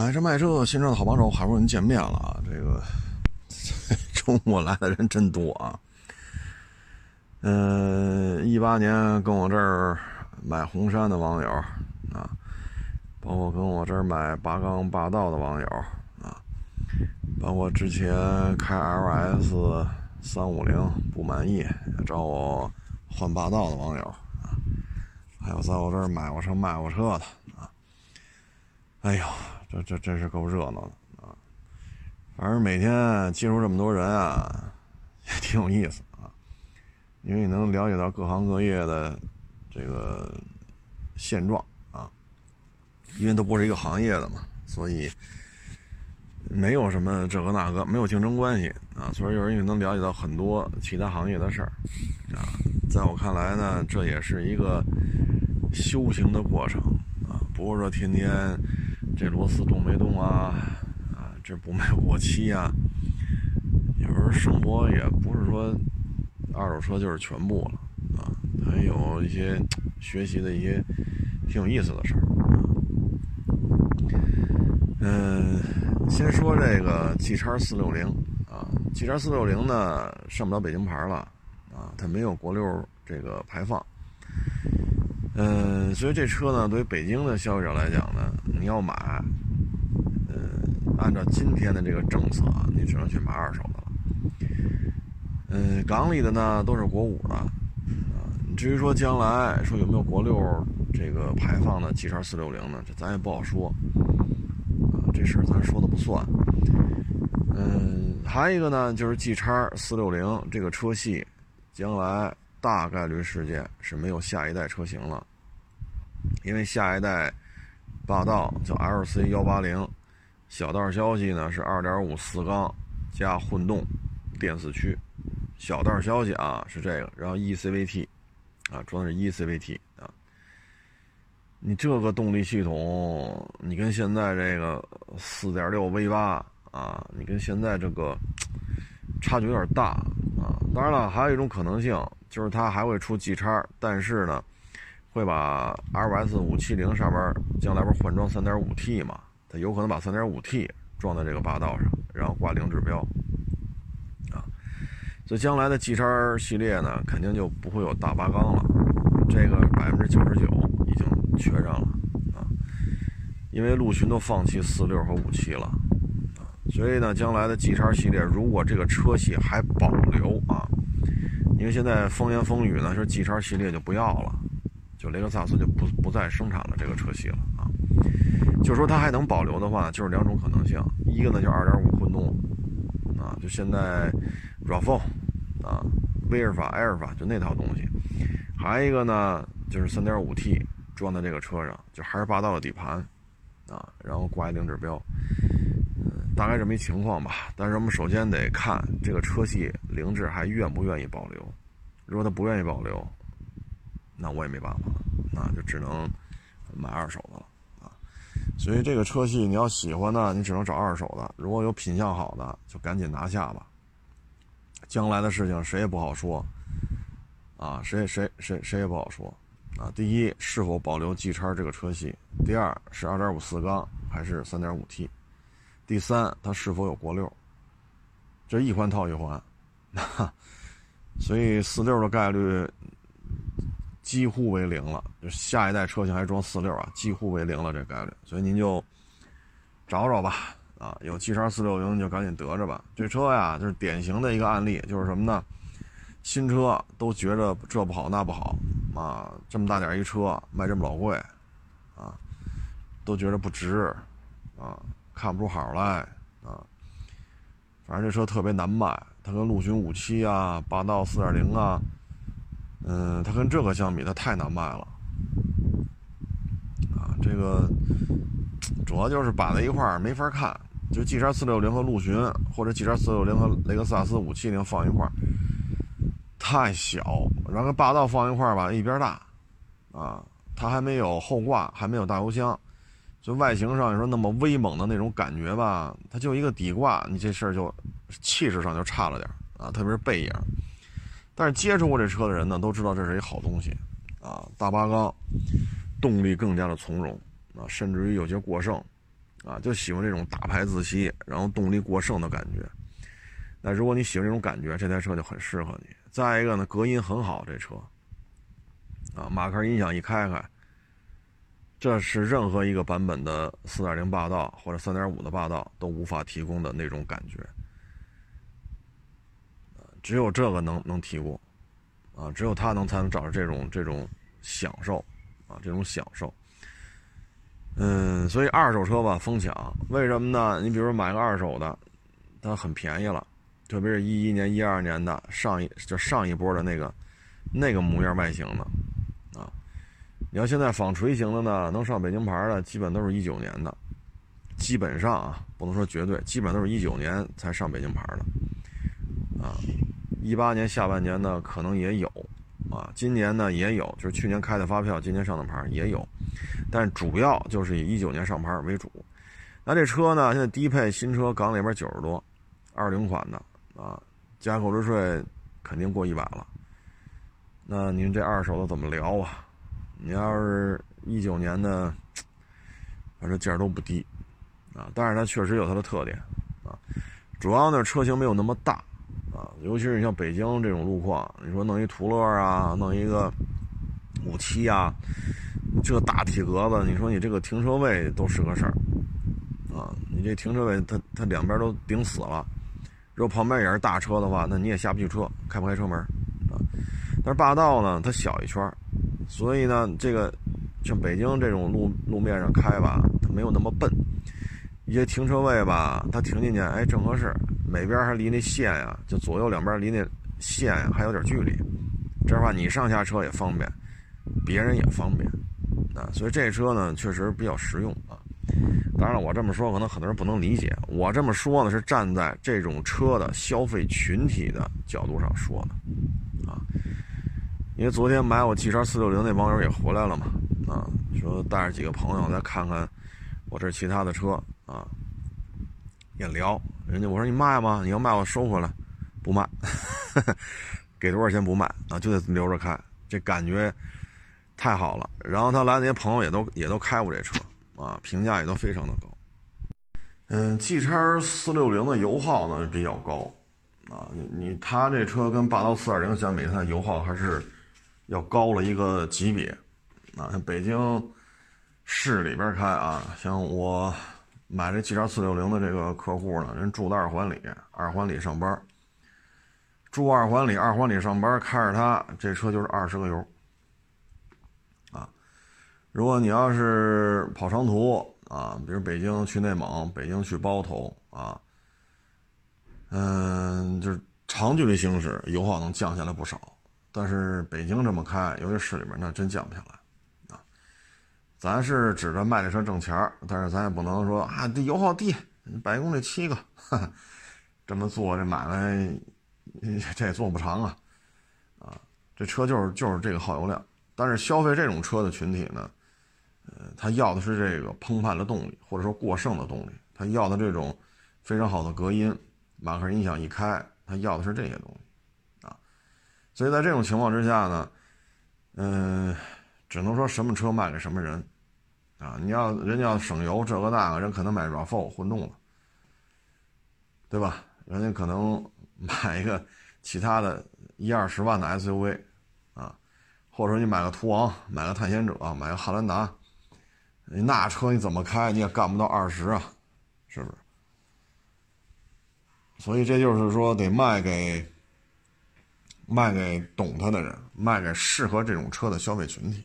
买车卖车，新车的好帮手，好不容易见面了啊！这个 周末来的人真多啊。嗯，一八年跟我这儿买红杉的网友啊，包括跟我这儿买八缸霸道的网友啊，包括之前开 LS 三五零不满意找我换霸道的网友啊，还有在我这儿买过车卖过车的啊。哎呦！这这真是够热闹的啊！反正每天接触这么多人啊，也挺有意思啊。因为你能了解到各行各业的这个现状啊，因为都不是一个行业的嘛，所以没有什么这个那个，没有竞争关系啊。所以有人也能了解到很多其他行业的事儿啊。在我看来呢，这也是一个修行的过程啊，不是说天天。这螺丝动没动啊？啊，这不没过期啊？有时候生活也不是说二手车就是全部了啊，还有一些学习的一些挺有意思的事儿。嗯，先说这个 G 叉四六零啊，G 叉四六零呢上不了北京牌了啊，它没有国六这个排放。嗯，所以这车呢，对于北京的消费者来讲呢，你要买，嗯，按照今天的这个政策，你只能去买二手的了。嗯，港里的呢都是国五的，啊，至于说将来说有没有国六这个排放的 G 叉四六零呢，这咱也不好说，啊，这事儿咱说的不算。嗯，还有一个呢，就是 G 叉四六零这个车系，将来大概率事件是没有下一代车型了。因为下一代霸道叫 LC 幺八零，小道消息呢是二点五四缸加混动电四驱，小道消息啊是这个，然后 eCVT 啊装的是 eCVT 啊，你这个动力系统，你跟现在这个四点六 V 八啊，你跟现在这个差距有点大啊。当然了，还有一种可能性就是它还会出 G 叉，但是呢。会把 LS 五七零上边将来不是换装三点五 T 嘛？它有可能把三点五 T 装在这个霸道上，然后挂零指标啊。所以将来的 G 叉系列呢，肯定就不会有大八缸了，这个百分之九十九已经确认了啊。因为陆巡都放弃四六和五七了啊，所以呢，将来的 G 叉系列如果这个车系还保留啊，因为现在风言风语呢说 G 叉系列就不要了。就雷克萨斯就不不再生产了这个车系了啊，就说它还能保留的话，就是两种可能性，一个呢就二点五混动啊，就现在 RAV4 啊，威尔法、埃尔法就那套东西，还有一个呢就是三点五 T 装在这个车上，就还是霸道的底盘啊，然后挂一零指标，嗯，大概这么一情况吧。但是我们首先得看这个车系凌志还愿不愿意保留，如果他不愿意保留。那我也没办法，那就只能买二手的了啊。所以这个车系你要喜欢呢，你只能找二手的。如果有品相好的，就赶紧拿下吧。将来的事情谁也不好说啊，谁谁谁谁也不好说啊。第一，是否保留 G 叉这个车系；第二，是2.5四缸还是 3.5T；第三，它是否有国六。这一环套一环，那 所以四六的概率。几乎为零了，就下一代车型还装四六啊，几乎为零了这概率，所以您就找找吧，啊，有 G 叉四六零就赶紧得着吧。这车呀，就是典型的一个案例，就是什么呢？新车都觉着这不好那不好啊，这么大点一车卖这么老贵，啊，都觉得不值，啊，看不出好来，啊，反正这车特别难卖，它跟陆巡五七啊、霸道四点零啊。嗯它跟这个相比，它太难卖了，啊，这个主要就是摆在一块儿没法看，就 G 叉四六零和陆巡，或者 G 叉四六零和雷克萨斯五七零放一块儿，太小，然后跟霸道放一块儿吧，一边大，啊，它还没有后挂，还没有大油箱，就外形上你说那么威猛的那种感觉吧，它就一个底挂，你这事儿就气势上就差了点啊，特别是背影。但是接触过这车的人呢，都知道这是一好东西，啊，大八缸，动力更加的从容，啊，甚至于有些过剩，啊，就喜欢这种大排自吸，然后动力过剩的感觉。那如果你喜欢这种感觉，这台车就很适合你。再一个呢，隔音很好，这车啊，马克音响一开开，这是任何一个版本的4.0霸道或者3.5的霸道都无法提供的那种感觉。只有这个能能提供，啊，只有它能才能找着这种这种享受，啊，这种享受。嗯，所以二手车吧疯抢，为什么呢？你比如说买个二手的，它很便宜了。特别是一一年、一二年的上一就上一波的那个那个模样外形的啊，你要现在纺锤型的呢，能上北京牌的，基本都是一九年的，基本上啊，不能说绝对，基本都是一九年才上北京牌的啊，一八年下半年呢可能也有啊，今年呢也有，就是去年开的发票，今年上的牌也有，但主要就是以一九年上牌为主。那这车呢，现在低配新车港里边九十多，二零款的。啊，加购置税肯定过一百了。那您这二手的怎么聊啊？你要是一九年的，反正价都不低啊。但是它确实有它的特点啊，主要呢车型没有那么大啊，尤其是像北京这种路况，你说弄一途乐啊，弄一个五七啊，这大体格子，你说你这个停车位都是个事儿啊。你这停车位它它两边都顶死了。如果旁边也是大车的话，那你也下不去车，开不开车门啊？但是霸道呢，它小一圈所以呢，这个像北京这种路路面上开吧，它没有那么笨。一些停车位吧，它停进去，哎，正合适，每边还离那线呀，就左右两边离那线呀还有点距离，这样的话你上下车也方便，别人也方便啊。所以这车呢，确实比较实用啊。当然了，我这么说可能很多人不能理解。我这么说呢，是站在这种车的消费群体的角度上说的，啊，因为昨天买我 G 叉四六零那网友也回来了嘛，啊，说带着几个朋友再看看我这其他的车啊，也聊。人家我说你卖吗？你要卖我收回来，不卖，给多少钱不卖啊？就得留着开，这感觉太好了。然后他来那些朋友也都也都开过这车。啊，评价也都非常的高。嗯，G 叉四六零的油耗呢比较高，啊，你你他这车跟霸道四点零相比，它油耗还是要高了一个级别。啊，像北京市里边开啊，像我买这 G 叉四六零的这个客户呢，人住在二环里，二环里上班，住二环里，二环里上班，开着它这车就是二十个油。啊如果你要是跑长途啊，比如北京去内蒙、北京去包头啊，嗯，就是长距离行驶，油耗能降下来不少。但是北京这么开，尤其市里面，那真降不下来。咱是指着卖这车挣钱但是咱也不能说啊，这油耗低，百公里七个，这么做这买卖，这也做不长啊。啊，这车就是就是这个耗油量。但是消费这种车的群体呢？呃，他要的是这个澎湃的动力，或者说过剩的动力。他要的这种非常好的隔音，马克音响一开，他要的是这些东西啊。所以在这种情况之下呢，嗯，只能说什么车卖给什么人啊。你要人家要省油，这个那个，人可能买 RAV4 混动了，对吧？人家可能 买一个其他的一二十万的 SUV 啊，或者说你买个途昂，买个探险者，买个汉兰达。那车你怎么开你也干不到二十啊，是不是？所以这就是说得卖给卖给懂它的人，卖给适合这种车的消费群体。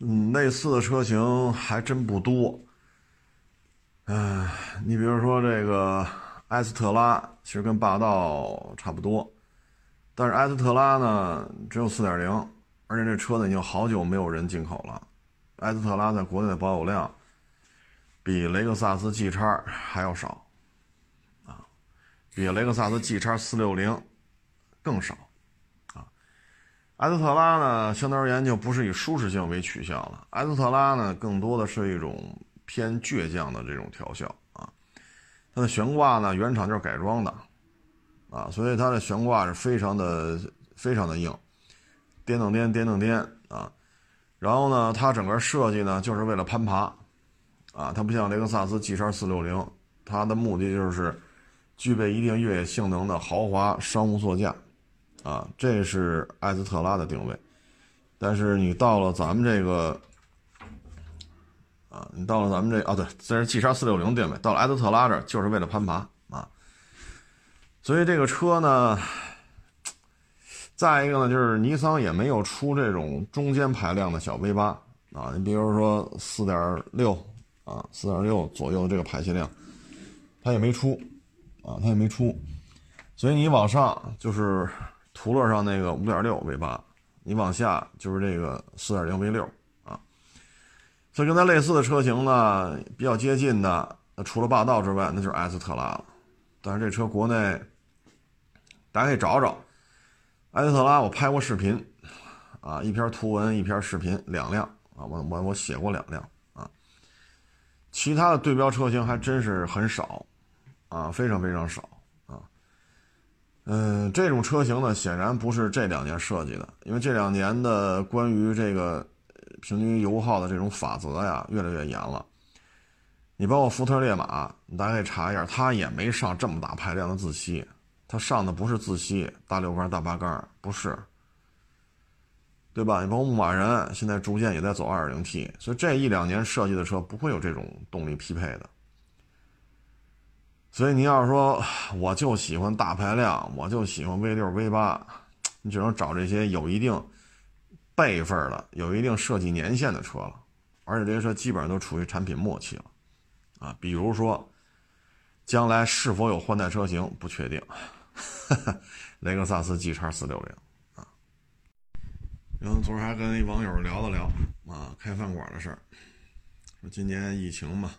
嗯，类似的车型还真不多。嗯，你比如说这个埃斯特拉，其实跟霸道差不多，但是埃斯特拉呢只有四点零，而且这车呢已经好久没有人进口了。埃斯特拉在国内的保有量比雷克萨斯 G 叉还要少，啊，比雷克萨斯 G 叉四六零更少，斯特拉呢，相对而言就不是以舒适性为取向了，埃斯特拉呢，更多的是一种偏倔强的这种调校啊，它的悬挂呢，原厂就是改装的，啊，所以它的悬挂是非常的非常的硬，颠蹬颠颠蹬颠啊。然后呢，它整个设计呢，就是为了攀爬，啊，它不像雷克萨斯 G 叉四六零，它的目的就是具备一定越野性能的豪华商务座驾，啊，这是艾斯特拉的定位。但是你到了咱们这个，啊，你到了咱们这，啊，对，这是 G 叉四六零定位，到了艾斯特拉这儿就是为了攀爬啊。所以这个车呢，再一个呢，就是尼桑也没有出这种中间排量的小 V 八啊，你比如说四点六啊，四点六左右的这个排气量，它也没出啊，它也没出，所以你往上就是途乐上那个五点六 V 八，你往下就是这个四点零 V 六啊，所以跟它类似的车型呢，比较接近的，除了霸道之外，那就是艾斯特拉了，但是这车国内。大家可以找找，艾斯特拉，我拍过视频，啊，一篇图文，一篇视频，两辆啊，我我我写过两辆啊，其他的对标车型还真是很少，啊，非常非常少，嗯，这种车型呢，显然不是这两年设计的，因为这两年的关于这个平均油耗的这种法则呀，越来越严了。你包括福特烈马，你大家可以查一下，它也没上这么大排量的自吸。它上的不是自吸大六缸大八缸，不是，对吧？你包括牧马人现在逐渐也在走 2.0T，所以这一两年设计的车不会有这种动力匹配的。所以你要是说 我就喜欢大排量，我就喜欢 V6、V8，你只能找这些有一定辈分的、有一定设计年限的车了，而且这些车基本上都处于产品末期了，啊，比如说将来是否有换代车型不确定。雷克萨斯 G 叉四六零啊，然后昨儿还跟一网友聊了聊啊，开饭馆的事儿。说今年疫情嘛，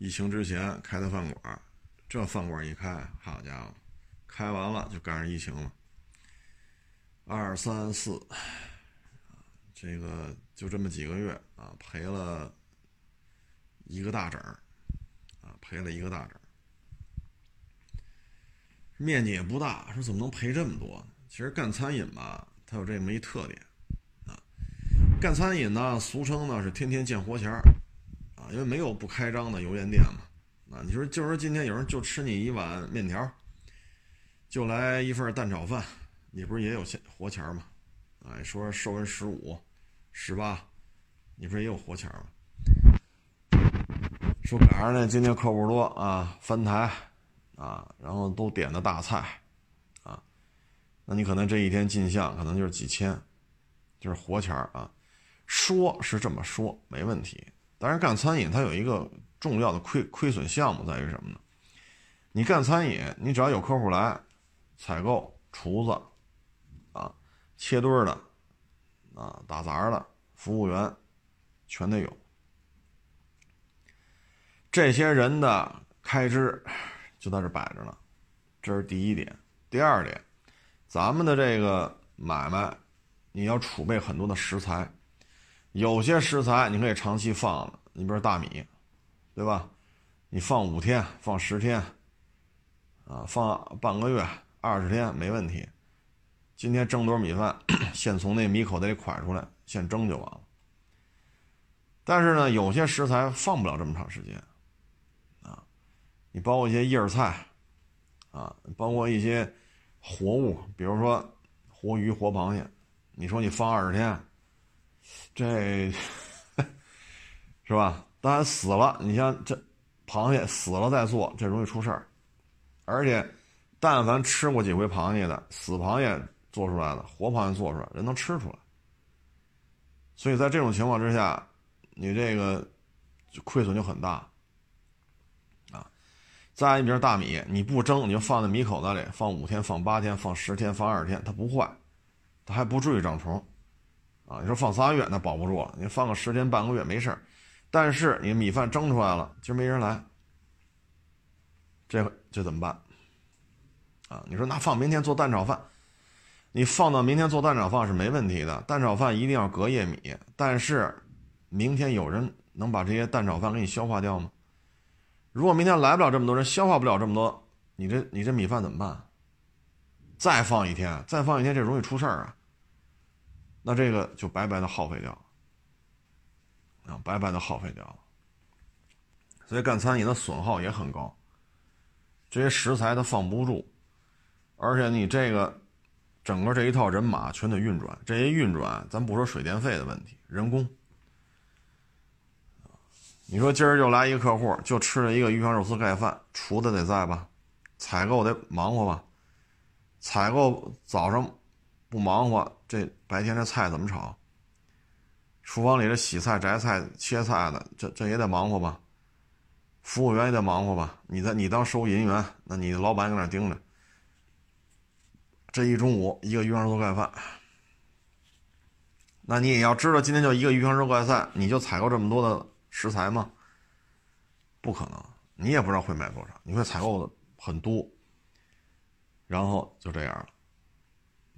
疫情之前开的饭馆，这饭馆一开，好家伙，开完了就赶上疫情了。二三四，这个就这么几个月啊，赔了一个大整儿，啊，赔了一个大整。面积也不大，说怎么能赔这么多呢？其实干餐饮吧，它有这么一特点啊。干餐饮呢，俗称呢是天天见活钱儿啊，因为没有不开张的油盐店嘛。啊，你说就是今天有人就吃你一碗面条，就来一份蛋炒饭，你不是也有钱活钱吗？哎，说收人十五、十八，你不是也有活钱吗？说赶上呢，今天客户多啊，翻台。啊，然后都点的大菜，啊，那你可能这一天进项可能就是几千，就是活钱啊。说是这么说没问题，但是干餐饮它有一个重要的亏亏损项目在于什么呢？你干餐饮，你只要有客户来，采购、厨子，啊，切墩儿的，啊，打杂的，服务员，全得有。这些人的开支。就在这摆着呢，这是第一点。第二点，咱们的这个买卖，你要储备很多的食材，有些食材你可以长期放，你比如大米，对吧？你放五天，放十天，啊，放半个月、二十天没问题。今天蒸多少米饭，先从那米口袋里蒯出来，现蒸就完了。但是呢，有些食材放不了这么长时间。啊你包括一些叶菜，啊，包括一些活物，比如说活鱼、活螃蟹，你说你放二十天，这 是吧？当然死了，你像这螃蟹死了再做，这容易出事儿。而且，但凡吃过几回螃蟹的，死螃蟹做出来的，活螃蟹做出来，人能吃出来。所以在这种情况之下，你这个亏损就很大啊。再一瓶大米，你不蒸，你就放在米口袋里，放五天、放八天、放十天、放二十天，它不坏，它还不至于长虫，啊，你说放仨月那保不住了，你放个十天半个月没事但是你米饭蒸出来了，今儿没人来，这这怎么办？啊，你说那放明天做蛋炒饭，你放到明天做蛋炒饭是没问题的，蛋炒饭一定要隔夜米，但是明天有人能把这些蛋炒饭给你消化掉吗？如果明天来不了这么多人，消化不了这么多，你这你这米饭怎么办？再放一天，再放一天，这容易出事儿啊。那这个就白白的耗费掉了，啊，白白的耗费掉了。所以干餐饮的损耗也很高。这些食材它放不住，而且你这个整个这一套人马全得运转，这些运转咱不说水电费的问题，人工。你说今儿就来一个客户，就吃了一个鱼香肉丝盖饭，厨子得在吧？采购得忙活吧？采购早上不忙活，这白天这菜怎么炒？厨房里这洗菜、摘菜、切菜的，这这也得忙活吧？服务员也得忙活吧？你在你当收银员，那你老板搁那盯着。这一中午一个鱼香肉盖饭，那你也要知道，今天就一个鱼香肉盖饭，你就采购这么多的食材吗？不可能，你也不知道会卖多少，你会采购的很多，然后就这样了。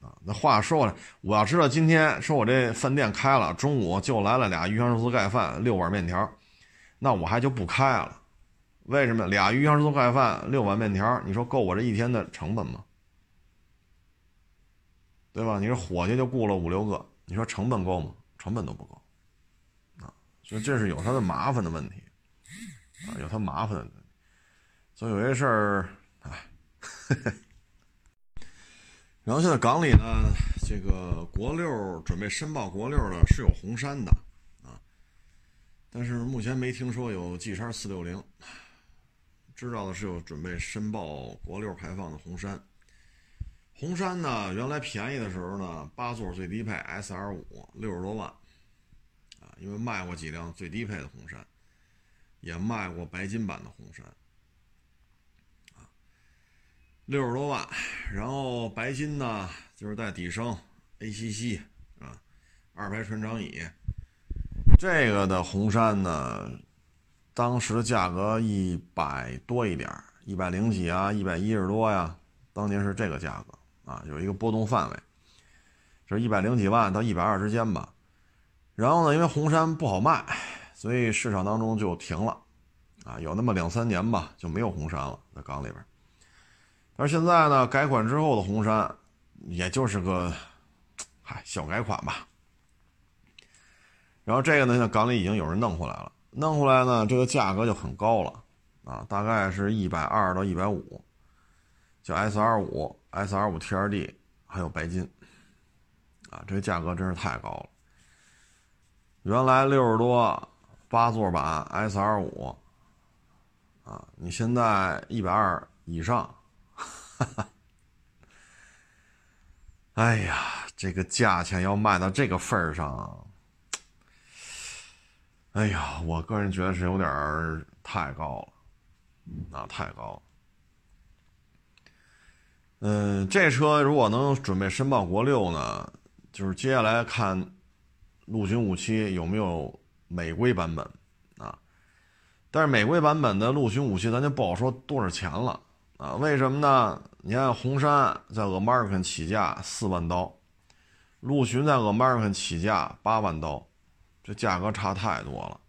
啊，那话说回来，我要知道今天说我这饭店开了，中午就来了俩鱼香肉丝盖饭，六碗面条，那我还就不开了。为什么俩鱼香肉丝盖饭，六碗面条？你说够我这一天的成本吗？对吧？你说伙计就雇了五六个，你说成本够吗？成本都不够。啊，所以这是有它的麻烦的问题，啊，有它麻烦的。所以有些事儿，哎。然后现在港里呢，这个国六准备申报国六的是有红山的，啊，但是目前没听说有 G 叉四六零，知道的是有准备申报国六排放的红山。红山呢，原来便宜的时候呢，八座最低配 S R 五六十多万，啊，因为卖过几辆最低配的红山，也卖过白金版的红山。六十多万，然后白金呢，就是带底升 ACC 啊，二排船长椅，这个的红杉呢，当时价格一百多一点一百零几啊，一百一十多呀，当年是这个价格啊，有一个波动范围，就是一百零几万到一百二之间吧。然后呢，因为红杉不好卖，所以市场当中就停了，啊，有那么两三年吧，就没有红杉了，在港里边。而现在呢，改款之后的红杉，也就是个，嗨，小改款吧。然后这个呢，现在港里已经有人弄回来了，弄回来呢，这个价格就很高了，啊，大概是一百二到一百五，叫 S R 五、S R 五 T R D，还有白金，啊，这个价格真是太高了。原来六十多八座版 S R 五，啊，你现在一百二以上。哎呀，这个价钱要卖到这个份儿上，哎呀，我个人觉得是有点太高了，那，太高了。嗯，这车如果能准备申报国六呢，就是接下来看陆巡五七有没有美规版本啊？但是美规版本的陆巡五七，咱就不好说多少钱了。啊，为什么呢？你看红山在 American 起价四万刀，陆巡在 American 起价八万刀，这价格差太多了。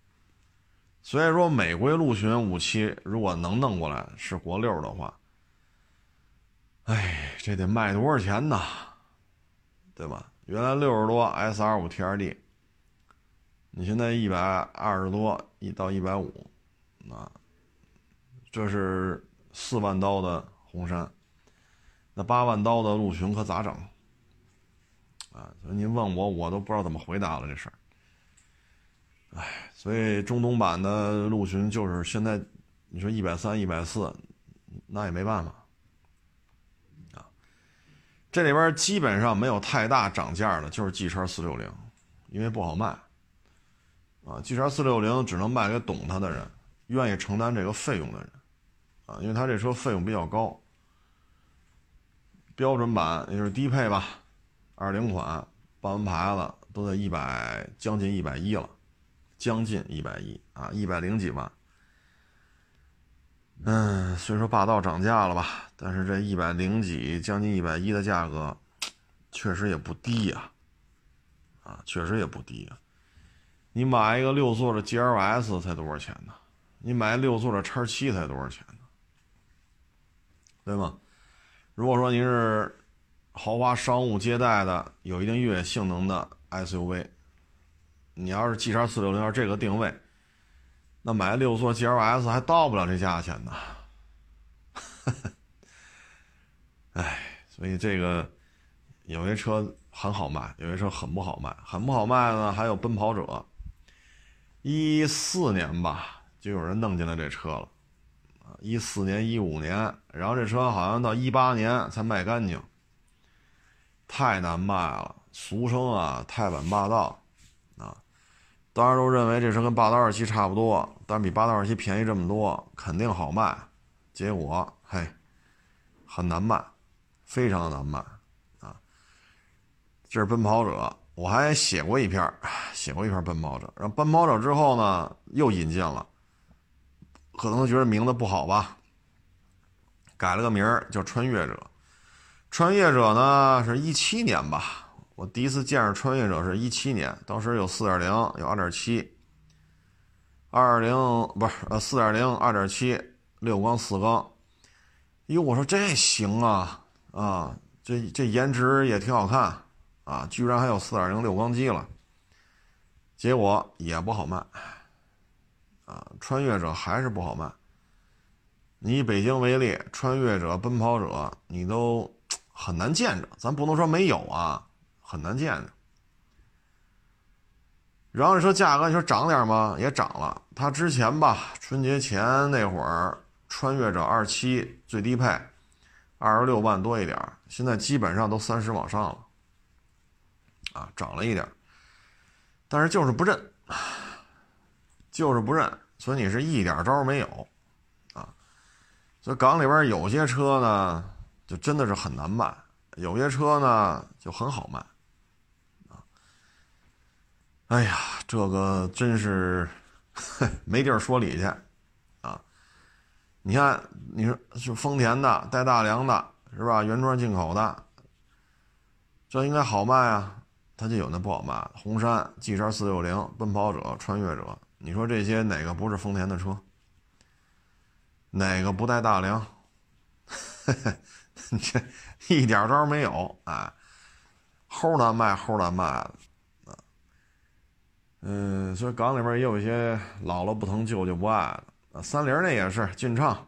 所以说，美规陆巡五七如果能弄过来是国六的话，哎，这得卖多少钱呢？对吧？原来六十多 S R 五 T R D，你现在一百二十多一到一百五，啊，这是。四万刀的红杉，那八万刀的陆巡可咋整？啊，所以您问我，我都不知道怎么回答了这事儿。哎，所以中东版的陆巡就是现在，你说一百三、一百四，那也没办法。啊，这里边基本上没有太大涨价的，就是 G 叉四六零，因为不好卖。啊，G 叉四六零只能卖给懂它的人，愿意承担这个费用的人。啊，因为它这车费用比较高，标准版也就是低配吧，二零款办完牌子都在一百将近一百一了，将近一百一啊，一百零几万。嗯，虽说霸道涨价了吧，但是这一百零几将近一百一的价格，确实也不低呀，啊，确实也不低呀。你买一个六座的 GLS 才多少钱呢？你买六座的叉七才多少钱呢？对吗？如果说您是豪华商务接待的，有一定越野性能的 SUV，你要是 G 叉四六零这个定位，那买六座 GLS 还到不了这价钱呢。哎，所以这个有些车很好卖，有些车很不好卖。很不好卖呢，还有奔跑者，一四年吧，就有人弄进来这车了，一四年、一五年，然后这车好像到一八年才卖干净，太难卖了，俗称啊，泰版霸道，啊，当然都认为这车跟霸道二七差不多，但比霸道二七便宜这么多，肯定好卖，结果嘿，很难卖。非常难卖，啊，这是奔跑者，我还写过一篇，写过一篇奔跑者。然后奔跑者之后呢，又引进了，可能觉得名字不好吧，改了个名儿叫穿越者。穿越者呢是一七年吧，我第一次见着穿越者是一七年，当时有四点零，有二点七，二零不是呃四点零、二点七、六缸、四缸。哟，我说这行啊。啊，这这颜值也挺好看，啊，居然还有四点零六缸机了，结果也不好卖，啊，穿越者还是不好卖。你以北京为例，穿越者、奔跑者，你都 很难见着，咱不能说没有啊，很难见着。然后你说价格，你说涨点吗？也涨了。它之前吧，春节前那会儿，穿越者二七最低配。二十六万多一点现在基本上都三十往上了，啊，涨了一点但是就是不认，就是不认，所以你是一点招没有，啊，所以港里边有些车呢，就真的是很难卖，有些车呢就很好卖，啊，哎呀，这个真是没地儿说理去。啊你看，你说是丰田的带大梁的，是吧？原装进口的，这应该好卖啊。它就有那不好卖，红山 G 叉四六零、奔跑者、穿越者，你说这些哪个不是丰田的车？哪个不带大梁？这一点招没有，哎，齁难卖，齁难卖的啊。嗯，所以港里边也有一些老了不疼，旧就不爱了。啊，三菱那也是劲畅，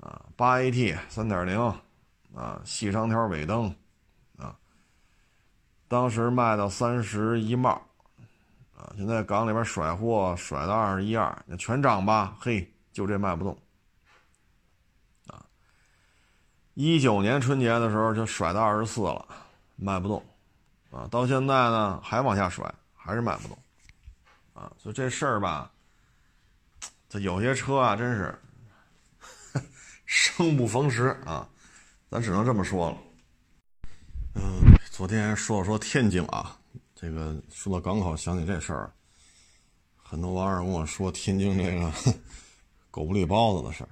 啊，八 AT 三点零，啊，细长条尾灯，啊，当时卖到三十一帽，啊，现在港里边甩货甩到二十一二，那全涨吧？嘿，就这卖不动，啊，一九年春节的时候就甩到二十四了，卖不动，啊，到现在呢还往下甩，还是卖不动，啊，所以这事儿吧。这有些车啊，真是 生不逢时啊，咱只能这么说了。嗯，昨天说了说天津啊，这个说到港口，想起这事儿，很多网友跟我说天津这个狗不理包子的事儿。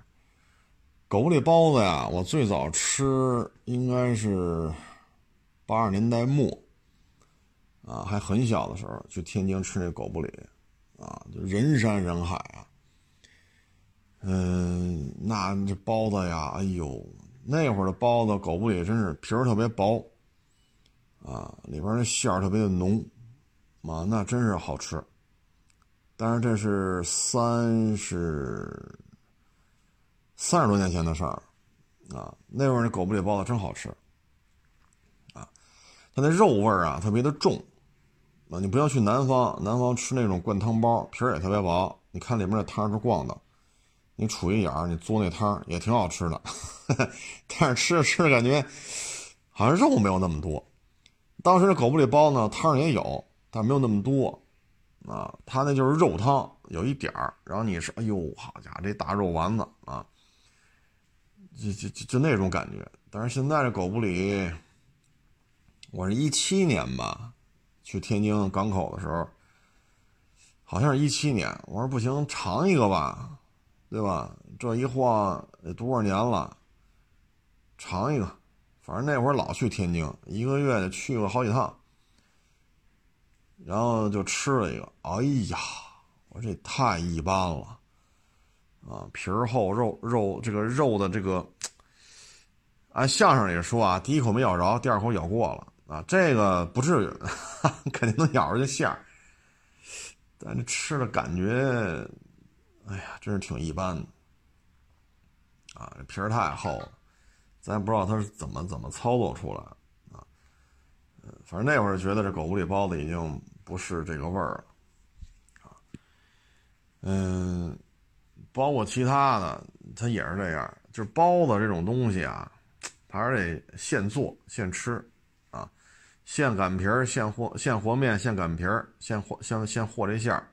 狗不理包子呀，我最早吃应该是八十年代末啊，还很小的时候去天津吃那狗不理啊，就人山人海啊。嗯，那这包子呀，哎呦，那会儿的包子狗不理真是皮儿特别薄，啊，里边那馅儿特别的浓，啊，那真是好吃。但是这是三十三十多年前的事儿，啊，那会儿那狗不理包子真好吃，啊，它那肉味儿啊特别的重，啊，你不要去南方，南方吃那种灌汤包，皮儿也特别薄，你看里面的汤是光的。你杵一眼儿，你嘬那汤也挺好吃的，但是吃着吃着感觉好像肉没有那么多。当时这狗不理包呢，汤也有，但没有那么多啊。它那就是肉汤有一点儿，然后你是哎呦，好家伙，这大肉丸子啊，就就就就那种感觉。但是现在这狗不理，我是一七年吧，去天津港口的时候，好像是一七年，我说不行，尝一个吧。对吧？这一晃得多少年了？尝一个，反正那会儿老去天津，一个月得去过好几趟。然后就吃了一个，哎呀，我这太一般了，啊，皮儿厚，肉肉这个肉的这个，按相声里说啊，第一口没咬着，第二口咬过了啊，这个不至于，肯定能咬着这馅儿，但这吃的感觉。哎呀，真是挺一般的。啊，皮儿太厚了，咱也不知道它是怎么怎么操作出来的啊。反正那会儿觉得这狗不理包子已经不是这个味儿了啊。嗯，包括其他的，它也是这样，就是包子这种东西啊，还是得现做现吃啊，现擀皮儿、现和、现和面、现擀皮儿、现和、现现和这馅儿。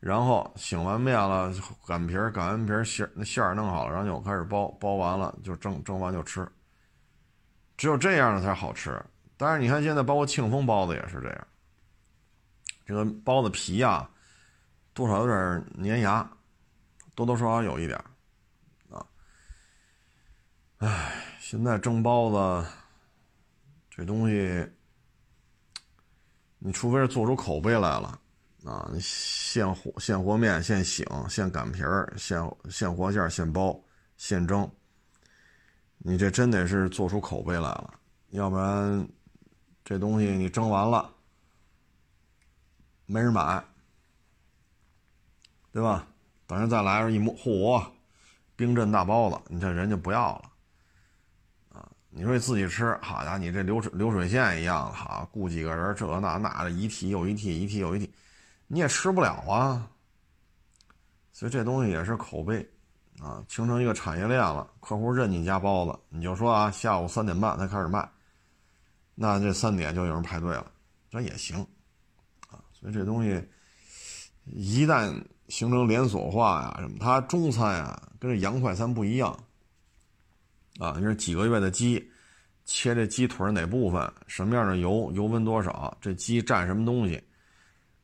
然后醒完面了，擀皮儿，擀完皮儿馅那馅儿弄好了，然后就开始包，包完了就蒸，蒸完就吃。只有这样的才好吃。但是你看现在包括庆丰包子也是这样，这个包子皮呀，多少有点粘牙，多多少少有一点啊。唉，现在蒸包子这东西，你除非是做出口碑来了。啊，现和现和面，现醒，现擀皮儿，现现和馅，现包，现蒸。你这真得是做出口碑来了，要不然这东西你蒸完了没人买，对吧？等人再来时一摸，嚯，冰镇大包子，你这人就不要了。啊，你说你自己吃，好家伙，你这流水流水线一样，好雇几个人，这那那的，一屉又一屉，一屉又一屉。你也吃不了啊，所以这东西也是口碑，啊，形成一个产业链了。客户认你家包子，你就说啊，下午三点半才开始卖，那这三点就有人排队了，这也行，啊，所以这东西一旦形成连锁化呀，什么，它中餐呀跟这洋快餐不一样，啊，你说几个月的鸡，切这鸡腿哪部分，什么样的油，油温多少，这鸡蘸什么东西。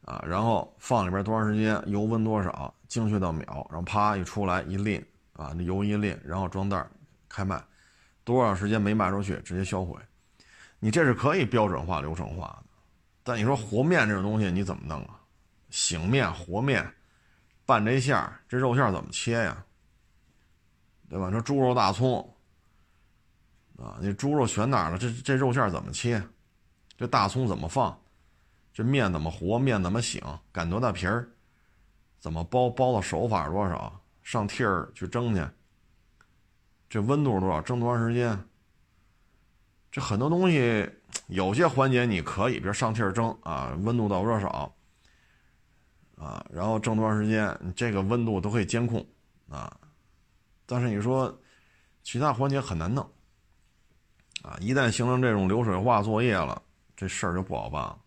啊，然后放里边多长时间，油温多少，精确到秒，然后啪一出来一淋，啊，那油一淋，然后装袋开卖，多长时间没卖出去，直接销毁，你这是可以标准化、流程化的。但你说和面这种东西你怎么弄啊？醒面、和面，拌这馅儿，这肉馅儿怎么切呀？对吧？说猪肉、大葱，啊，你猪肉选哪了？这这肉馅儿怎么切？这大葱怎么放？这面怎么和，面怎么醒，擀多大皮儿，怎么包，包的手法多少，上屉儿去蒸去，这温度多少，蒸多长时间？这很多东西，有些环节你可以，比如上屉儿蒸啊，温度到多少，啊，然后蒸多长时间，这个温度都可以监控啊。但是你说其他环节很难弄啊，一旦形成这种流水化作业了，这事儿就不好办了。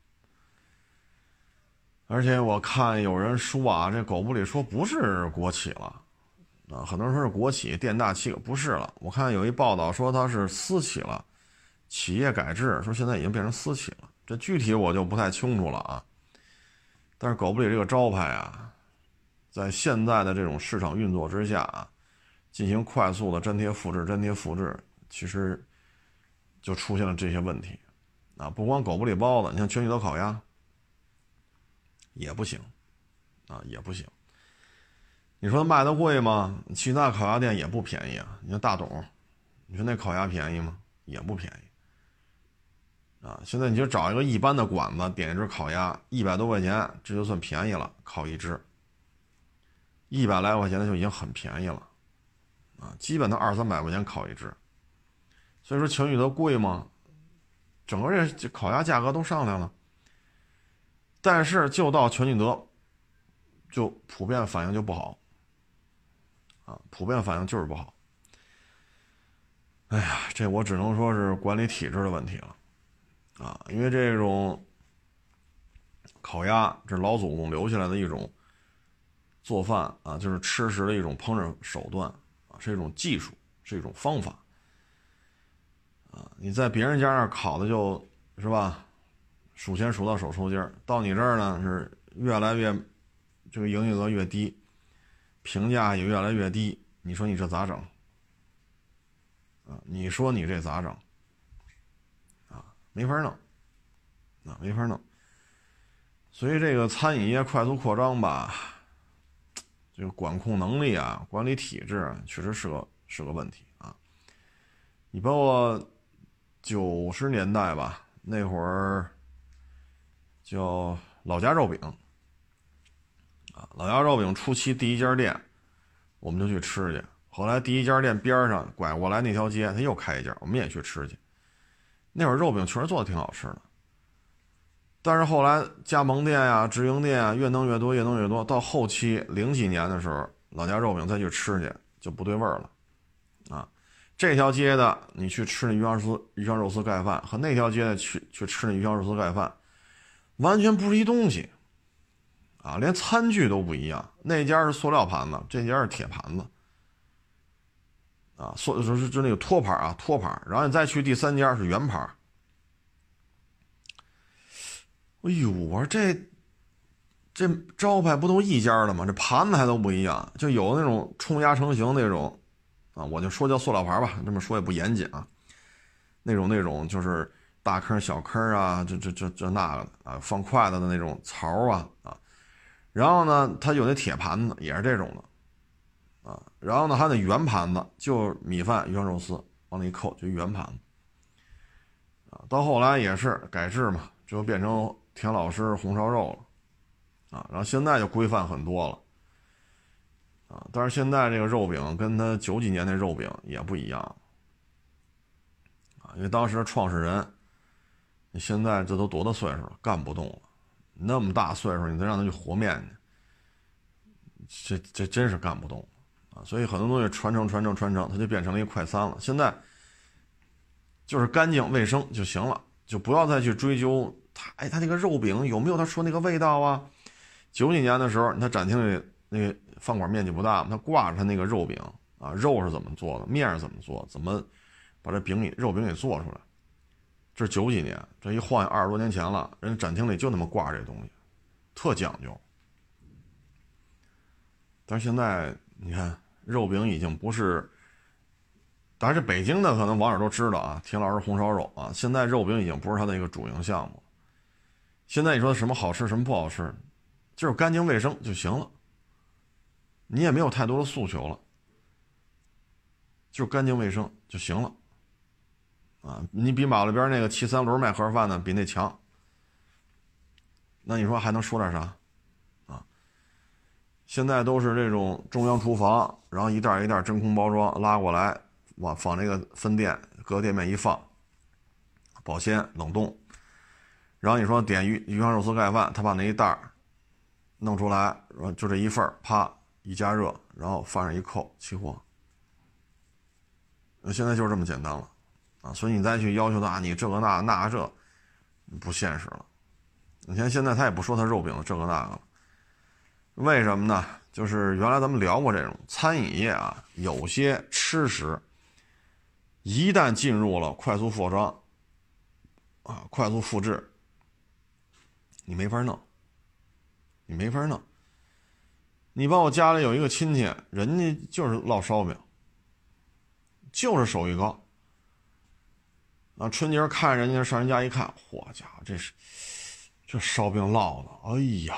而且我看有人说啊，这狗不理说不是国企了，啊，很多人说是国企，店大欺不是了。我看有一报道说它是私企了，企业改制，说现在已经变成私企了。这具体我就不太清楚了啊。但是狗不理这个招牌啊，在现在的这种市场运作之下啊，进行快速的粘贴复制、粘贴复制，其实就出现了这些问题。啊，不光狗不理包子，你像全聚德烤鸭。也不行，啊，也不行。你说卖的贵吗？其他烤鸭店也不便宜啊。你说大董，你说那烤鸭便宜吗？也不便宜。啊，现在你就找一个一般的馆子点一只烤鸭，一百多块钱，这就算便宜了。烤一只，一百来块钱的就已经很便宜了，啊，基本都二三百块钱烤一只。所以说全聚德贵吗？整个这烤鸭价格都上来了。但是就到全聚德，就普遍反应就不好，啊，普遍反应就是不好。哎呀，这我只能说是管理体制的问题了，啊，因为这种烤鸭，这老祖宗留下来的一种做饭啊，就是吃食的一种烹饪手段啊，是一种技术，是一种方法，啊，你在别人家那烤的就是吧？数钱数到手抽筋儿，到你这儿呢是越来越，这个营业额越低，评价也越来越低。你说你这咋整？啊，你说你这咋整？啊，没法弄，啊，没法弄。所以这个餐饮业快速扩张吧，这个管控能力啊，管理体制啊确实是个是个问题啊。你包括九十年代吧，那会儿。叫老家肉饼，啊，老家肉饼初期第一家店，我们就去吃去。后来第一家店边上拐过来那条街，他又开一家，我们也去吃去。那会儿肉饼确实做的挺好吃的，但是后来加盟店呀、直营店啊越弄越多，越弄越多，到后期零几年的时候，老家肉饼再去吃去就不对味儿了，啊，这条街的你去吃那鱼香丝鱼香肉丝盖饭，和那条街的去去吃那鱼香肉丝盖饭，完全不是一东西，啊，连餐具都不一样，那家是塑料盘子，这家是铁盘子。啊，所就是就那个托盘啊，托盘，然后你再去第三家是圆盘。哎呦，我说这这招牌不都一家的吗？这盘子还都不一样，就有那种冲压成型那种，啊，我就说叫塑料盘吧，这么说也不严谨啊。那种那种就是大坑小坑啊，这这这这那个的啊，放筷子的那种槽啊啊。然后呢，它有那铁盘子，也是这种的。啊，然后呢，还有那圆盘子，就米饭、鱼香肉丝往里一扣，就圆盘子。啊，到后来也是改制嘛，就变成田老师红烧肉了。啊，然后现在就规范很多了。啊，但是现在这个肉饼跟他九几年那肉饼也不一样。啊，因为当时创始人，现在这都多大岁数了，干不动了，那么大岁数，你再让他去和面去，这这真是干不动啊。所以很多东西传承、传承、传承，它就变成了一个快餐了。现在就是干净卫生就行了，就不要再去追究它。哎，它那个肉饼有没有他说那个味道啊？九几年的时候，他展厅里那个饭馆面积不大，他挂着他那个肉饼啊，肉是怎么做的，面是怎么做，怎么把这饼里肉饼给做出来？这是九几年，这一晃二十多年前了，人家展厅里就那么挂这东西，特讲究。但是现在你看。肉饼已经不是，但是北京的可能网友都知道啊，田老师红烧肉啊，现在肉饼已经不是它的一个主营项目。现在你说什么好吃什么不好吃，就是干净卫生就行了，你也没有太多的诉求了，就是干净卫生就行了。啊，你比马路边那个骑三轮卖盒饭的比那强，那你说还能说点啥？啊现在都是这种中央厨房，然后一袋一袋真空包装拉过来，往放那个分店，搁店面一放，保鲜冷冻。然后你说点鱼鱼香肉丝盖饭，他把那一袋弄出来，就这一份啪一加热，然后放上一扣，起货。那现在就是这么简单了，所以你再去要求他，你这个那那这，不现实了。你看现在他也不说他肉饼这个那个了。为什么呢？就是原来咱们聊过这种餐饮业啊，有些吃食一旦进入了快速扩张啊，快速复制，你没法弄，你没法弄。你把我家里有一个亲戚，人家就是烙烧饼，就是手艺高啊。春节看人家上人家一看，嚯家伙，这是这烧饼烙的，哎呀！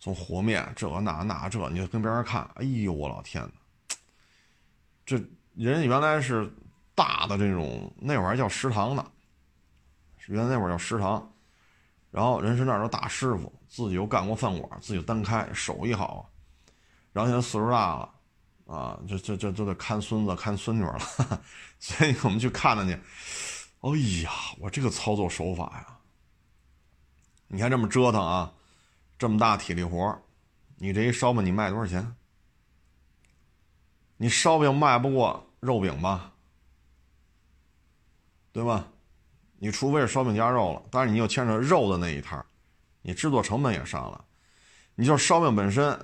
从和面这那那这，你就跟别人看，哎呦我老天呐，这人原来是大的这种那会儿叫食堂呢，原来那会儿叫食堂，然后人是那儿的大师傅，自己又干过饭馆，自己单开，手艺好，然后现在岁数大了，啊，这这这都得看孙子看孙女了，所以我们去看了去，哎呀，我这个操作手法呀，你看这么折腾啊。这么大体力活你这一烧饼你卖多少钱？你烧饼卖不过肉饼吧？对吧？你除非是烧饼加肉了，但是你又牵扯肉的那一摊你制作成本也上了。你就烧饼本身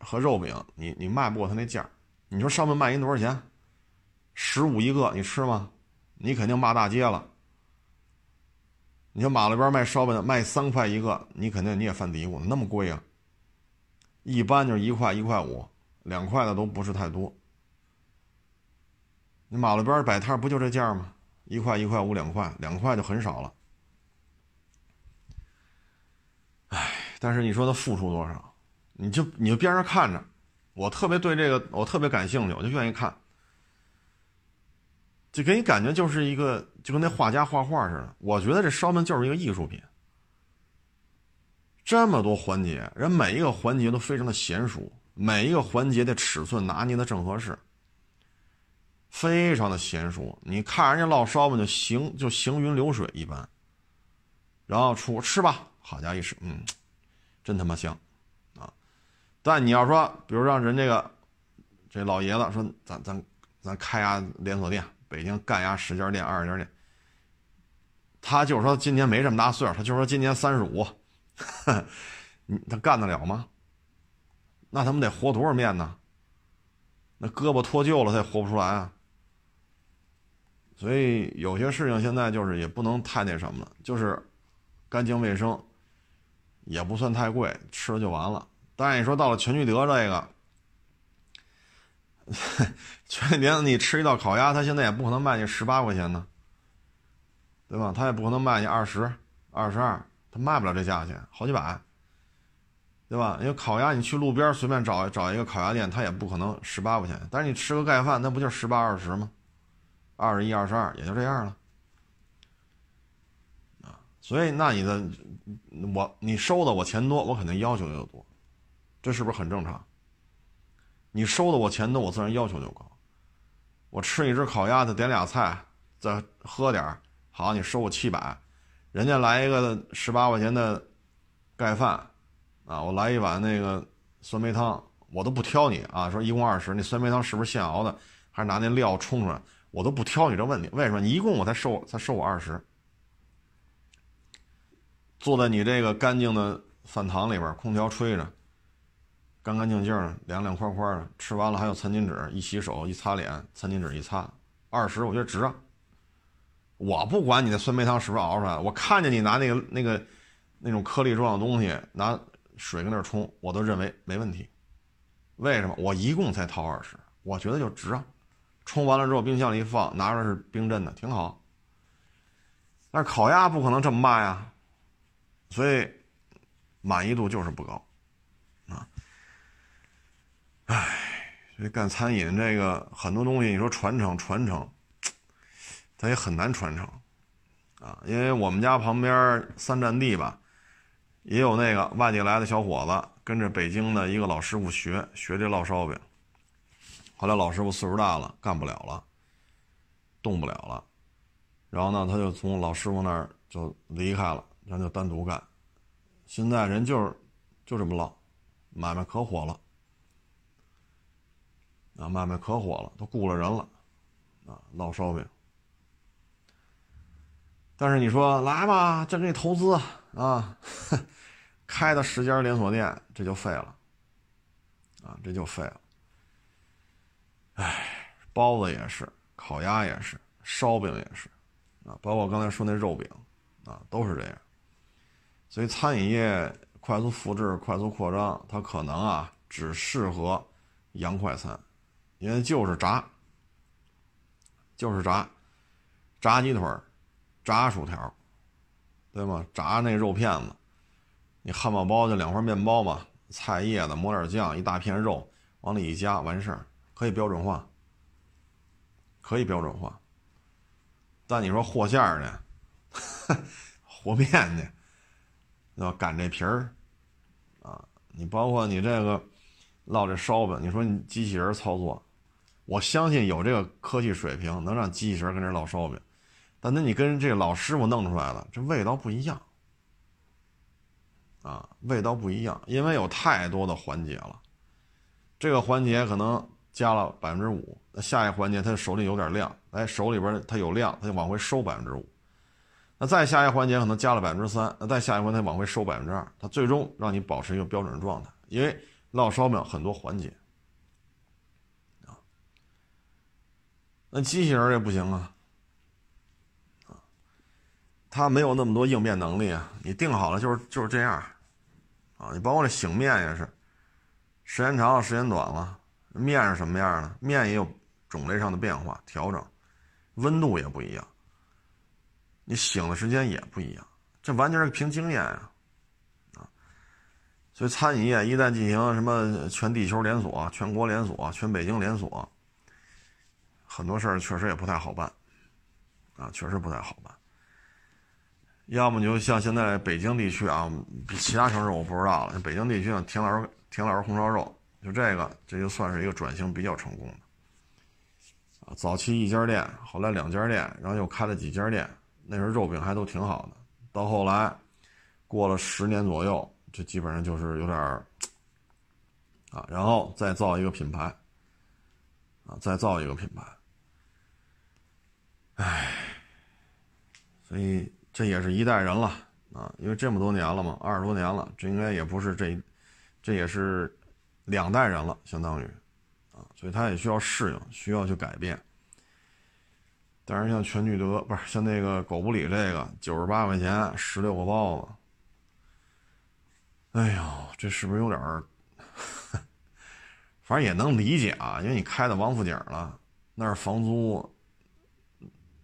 和肉饼，你你卖不过他那价你说烧饼卖一多少钱？十五一个，你吃吗？你肯定骂大街了。你说马路边卖烧饼卖三块一个，你肯定你也犯嘀咕，那么贵啊？一般就是一块一块五，两块的都不是太多。你马路边摆摊不就这价吗？一块一块五两块，两块就很少了。哎，但是你说他付出多少？你就你就边上看着，我特别对这个我特别感兴趣，我就愿意看。就给你感觉就是一个，就跟那画家画画似的。我觉得这烧饼就是一个艺术品，这么多环节，人每一个环节都非常的娴熟，每一个环节的尺寸拿捏的正合适，非常的娴熟。你看人家烙烧饼就行，就行云流水一般。然后出吃吧，好家伙一吃，嗯，真他妈香！但你要说，比如让人这个这老爷子说，咱咱咱开家连锁店，北京干家十家店、二十家店，他就说今年没这么大岁数，他就说今年三十五。他干得了吗？那他们得活多少面呢？那胳膊脱臼了，他也活不出来啊。所以有些事情现在就是也不能太那什么了，就是干净卫生，也不算太贵，吃了就完了。但是你说到了全聚德这个，全聚德你吃一道烤鸭，他现在也不可能卖你十八块钱呢，对吧？他也不可能卖你二十二十二。他卖不了这价钱，好几百，对吧？因为烤鸭，你去路边随便找找一个烤鸭店，他也不可能十八块钱。但是你吃个盖饭，那不就十八二十吗？二十一、二十二，也就这样了。啊，所以那你的我你收的我钱多，我肯定要求就多，这是不是很正常？你收的我钱多，我自然要求就高。我吃一只烤鸭，他点俩菜，再喝点好，你收我七百。人家来一个十八块钱的盖饭，啊，我来一碗那个酸梅汤，我都不挑你啊。说一共二十，那酸梅汤是不是现熬的，还是拿那料冲出来？我都不挑你这问题。为什么？你一共我才收才收我二十。坐在你这个干净的饭堂里边，空调吹着，干干净净的，凉凉快快的，吃完了还有餐巾纸，一洗手一擦脸，餐巾纸一擦，二十，我觉得值啊。我不管你的酸梅汤是不是熬出来的，我看见你拿那个那个那种颗粒状的东西拿水跟那冲，我都认为没问题。为什么？我一共才掏二十，我觉得就值啊。冲完了之后冰箱里一放，拿出来是冰镇的，挺好。但是烤鸭不可能这么卖啊，所以满意度就是不高。唉，所以干餐饮这个很多东西，你说传承传承。它也很难传承，啊，因为我们家旁边三站地吧，也有那个外地来的小伙子跟着北京的一个老师傅学学这烙烧饼。后来老师傅岁数大了，干不了了，动不了了，然后呢，他就从老师傅那儿就离开了，然后就单独干。现在人就是就这么烙，买卖可火了，啊，买卖可火了，都雇了人了，啊，烙烧饼。但是你说来吧，这给你投资啊，开的十家连锁店，这就废了，啊，这就废了。哎，包子也是，烤鸭也是，烧饼也是，啊，包括刚才说那肉饼，啊，都是这样。所以餐饮业快速复制、快速扩张，它可能啊，只适合洋快餐，因为就是炸，就是炸，炸鸡腿儿。炸薯条，对吗？炸那肉片子，你汉堡包就两块面包嘛，菜叶子抹点酱，一大片肉往里一夹，完事儿，可以标准化，可以标准化。但你说和馅儿的，和面的，要擀这皮儿，啊，你包括你这个烙这烧饼，你说你机器人操作，我相信有这个科技水平，能让机器人跟这烙烧饼。但那你跟这老师傅弄出来了，这味道不一样，啊，味道不一样，因为有太多的环节了。这个环节可能加了百分之五，那下一环节他手里有点量，哎，手里边他有量，他就往回收百分之五。那再下一环节可能加了百分之三，那再下一环节往回收百分之二，他最终让你保持一个标准状态。因为烙烧饼很多环节，啊，那机器人也不行啊。啊他没有那么多应变能力啊！你定好了就是就是这样，啊，你包括这醒面也是，时间长了时间短了，面是什么样的？面也有种类上的变化调整，温度也不一样，你醒的时间也不一样，这完全是凭经验，啊！所以餐饮业一旦进行什么全地球连锁、全国连锁、全北京连锁，很多事儿确实也不太好办，啊，确实不太好办。要么就像现在北京地区啊，比其他城市我不知道了。北京地区像田老师田老师红烧肉，就这个，这就算是一个转型比较成功的。啊，早期一家店，后来两家店，然后又开了几家店，那时候肉饼还都挺好的。到后来，过了十年左右，这基本上就是有点儿，啊，然后再造一个品牌，啊，再造一个品牌，唉，所以这也是一代人了啊，因为这么多年了嘛，二十多年了，这应该也不是这，这也是两代人了，相当于。啊，所以他也需要适应，需要去改变。但是像全聚德不是像那个狗不理这个九十八块钱十六个包子，哎呦，这是不是有点儿？反正也能理解啊，因为你开到王府井了，那儿房租，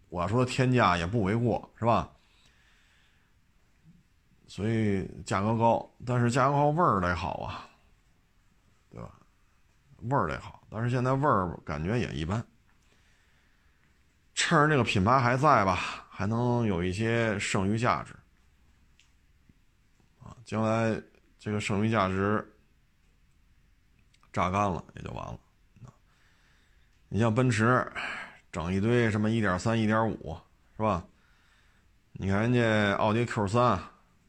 我说天价也不为过，是吧？所以价格高，但是价格高味儿得好啊，对吧？味儿得好。但是现在味儿感觉也一般，趁着这个品牌还在吧，还能有一些剩余价值，啊，将来这个剩余价值榨干了也就完了。你像奔驰，整一堆什么一点三、一点五，是吧？你看人家奥迪 Q 三、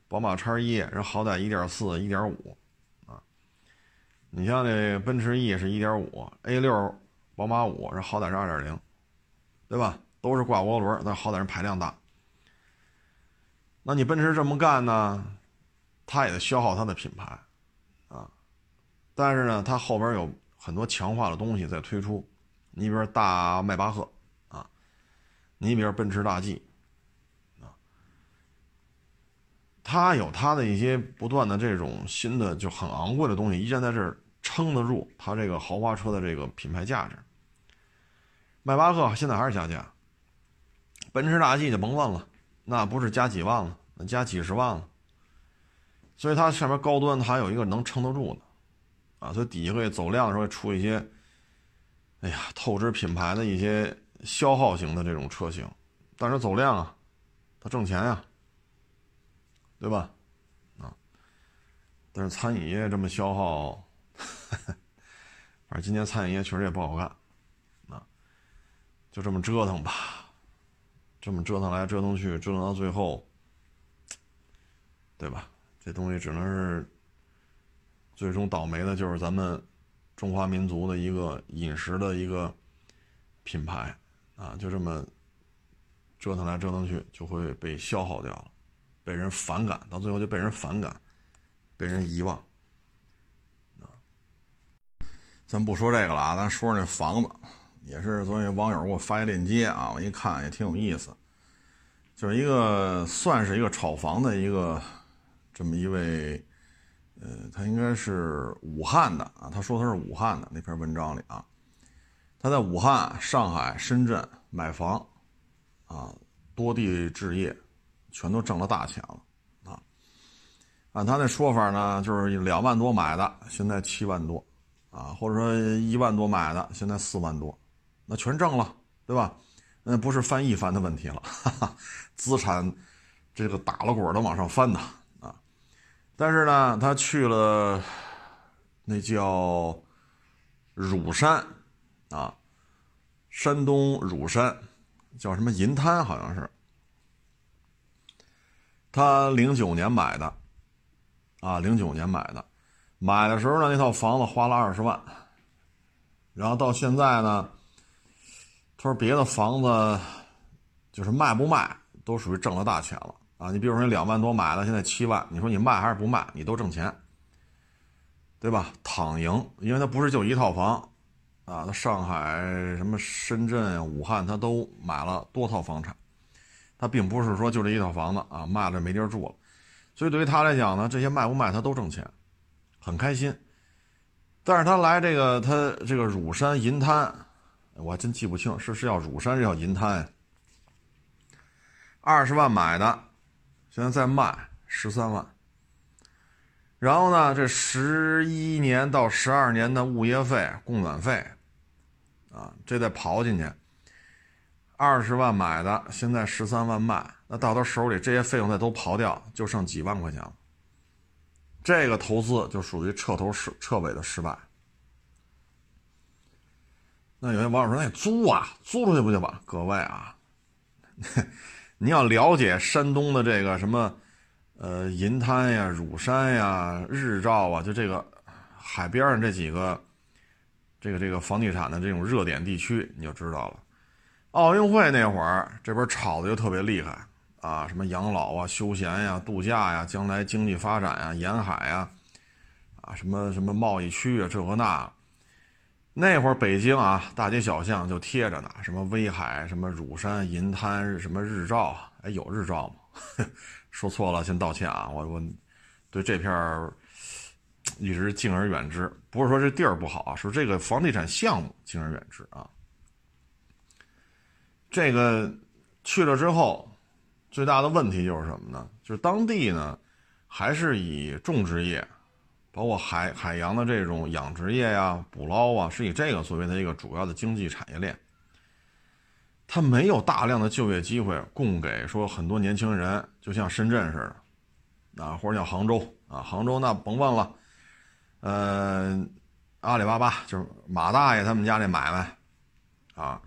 宝马叉一，人好歹一点四、一点五。啊你像这奔驰 E 是 1.5，A 六、宝马五，这好歹是2.0，对吧？都是挂涡轮，但好歹是排量大。那你奔驰这么干呢？它也得消耗它的品牌，啊，但是呢，它后边有很多强化的东西在推出。你比如大迈巴赫，啊，你比如奔驰大 G，啊，它有它的一些不断的这种新的就很昂贵的东西，依然在这儿。撑得住它这个豪华车的这个品牌价值。迈巴赫现在还是加价，奔驰大 G 就甭问了，那不是加几万了，那加几十万了。所以它上面高端还有一个能撑得住的，啊，所以底下会走量的时候会出一些，哎呀，透支品牌的一些消耗型的这种车型，但是走量啊，它挣钱呀，对吧？啊，但是餐饮业这么消耗。反正今年餐饮业确实也不好干，啊，就这么折腾吧，这么折腾来折腾去，折腾到最后，对吧？这东西只能是最终倒霉的，就是咱们中华民族的一个饮食的一个品牌啊，就这么折腾来折腾去，就会被消耗掉了，被人反感，到最后就被人反感，被人遗忘。咱不说这个了啊，咱说说那房子，也是昨天网友给我发一链接啊，我一看也挺有意思，就是一个算是一个炒房的一个这么一位，呃，他应该是武汉的啊，他说他是武汉的那篇文章里啊，他在武汉、上海、深圳买房，啊，多地置业，全都挣了大钱了啊，按他那说法呢，就是两万多买的，现在七万多。啊，或者说一万多买的，现在四万多，那全挣了，对吧？那不是翻一翻的问题了，哈哈，资产这个打了滚的往上翻呐！但是呢，他去了那叫乳山啊，山东乳山叫什么银滩，好像是他零九年买的啊，零九年买的。买的时候呢，那套房子花了二十万，然后到现在呢，他说别的房子就是卖不卖都属于挣了大钱了啊！你比如说你两万多买了，现在七万，你说你卖还是不卖？你都挣钱，对吧？躺赢，因为他不是就一套房啊，他上海、什么深圳、武汉，他都买了多套房产，他并不是说就这一套房子啊，卖了没地儿住了，所以对于他来讲呢，这些卖不卖他都挣钱。很开心，但是他来这个他这个乳山银滩，我还真记不清是是叫乳山是叫银滩。二十万买的，现在在卖十三万。然后呢，这十一年到十二年的物业费、供暖费，啊，这得刨进去。二十万买的，现在十三万卖，那到他手里这些费用再都刨掉，就剩几万块钱了。这个投资就属于彻头失彻尾的失败。那有些网友说：“那租啊，租出去不就完？”各位啊，你要了解山东的这个什么，呃，银滩呀、乳山呀、日照啊，就这个海边上这几个，这个这个房地产的这种热点地区，你就知道了。奥运会那会儿，这边炒的就特别厉害啊，什么养老啊、休闲呀、度假呀、将来经济发展呀、沿海呀，啊，什么什么贸易区啊，这和那。那会儿北京啊，大街小巷就贴着呢，什么威海、什么乳山、银滩、什么日照，哎，有日照吗？说错了，先道歉啊！我我对这片儿一直敬而远之，不是说这地儿不好啊，是这个房地产项目敬而远之啊。这个去了之后，最大的问题就是什么呢？就是当地呢，还是以种植业。包括海海洋的这种养殖业呀、捕捞啊，是以这个作为它一个主要的经济产业链。它没有大量的就业机会供给说很多年轻人，就像深圳似的，啊，或者像杭州啊，杭州那甭问了，呃，阿里巴巴就是马大爷他们家那买卖，啊，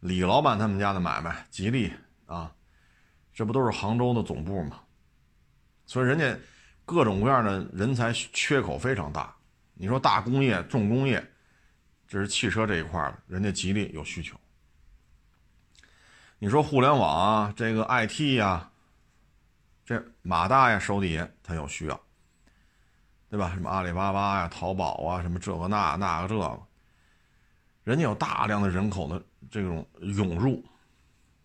李老板他们家的买卖，吉利啊，这不都是杭州的总部吗？所以人家。各种各样的人才缺口非常大，你说大工业、重工业，这是汽车这一块的，人家吉利有需求。你说互联网啊，这个 IT 呀，这马大爷手底下他有需要，对吧？什么阿里巴巴呀、淘宝啊，什么这个那那个这个，人家有大量的人口的这种涌入，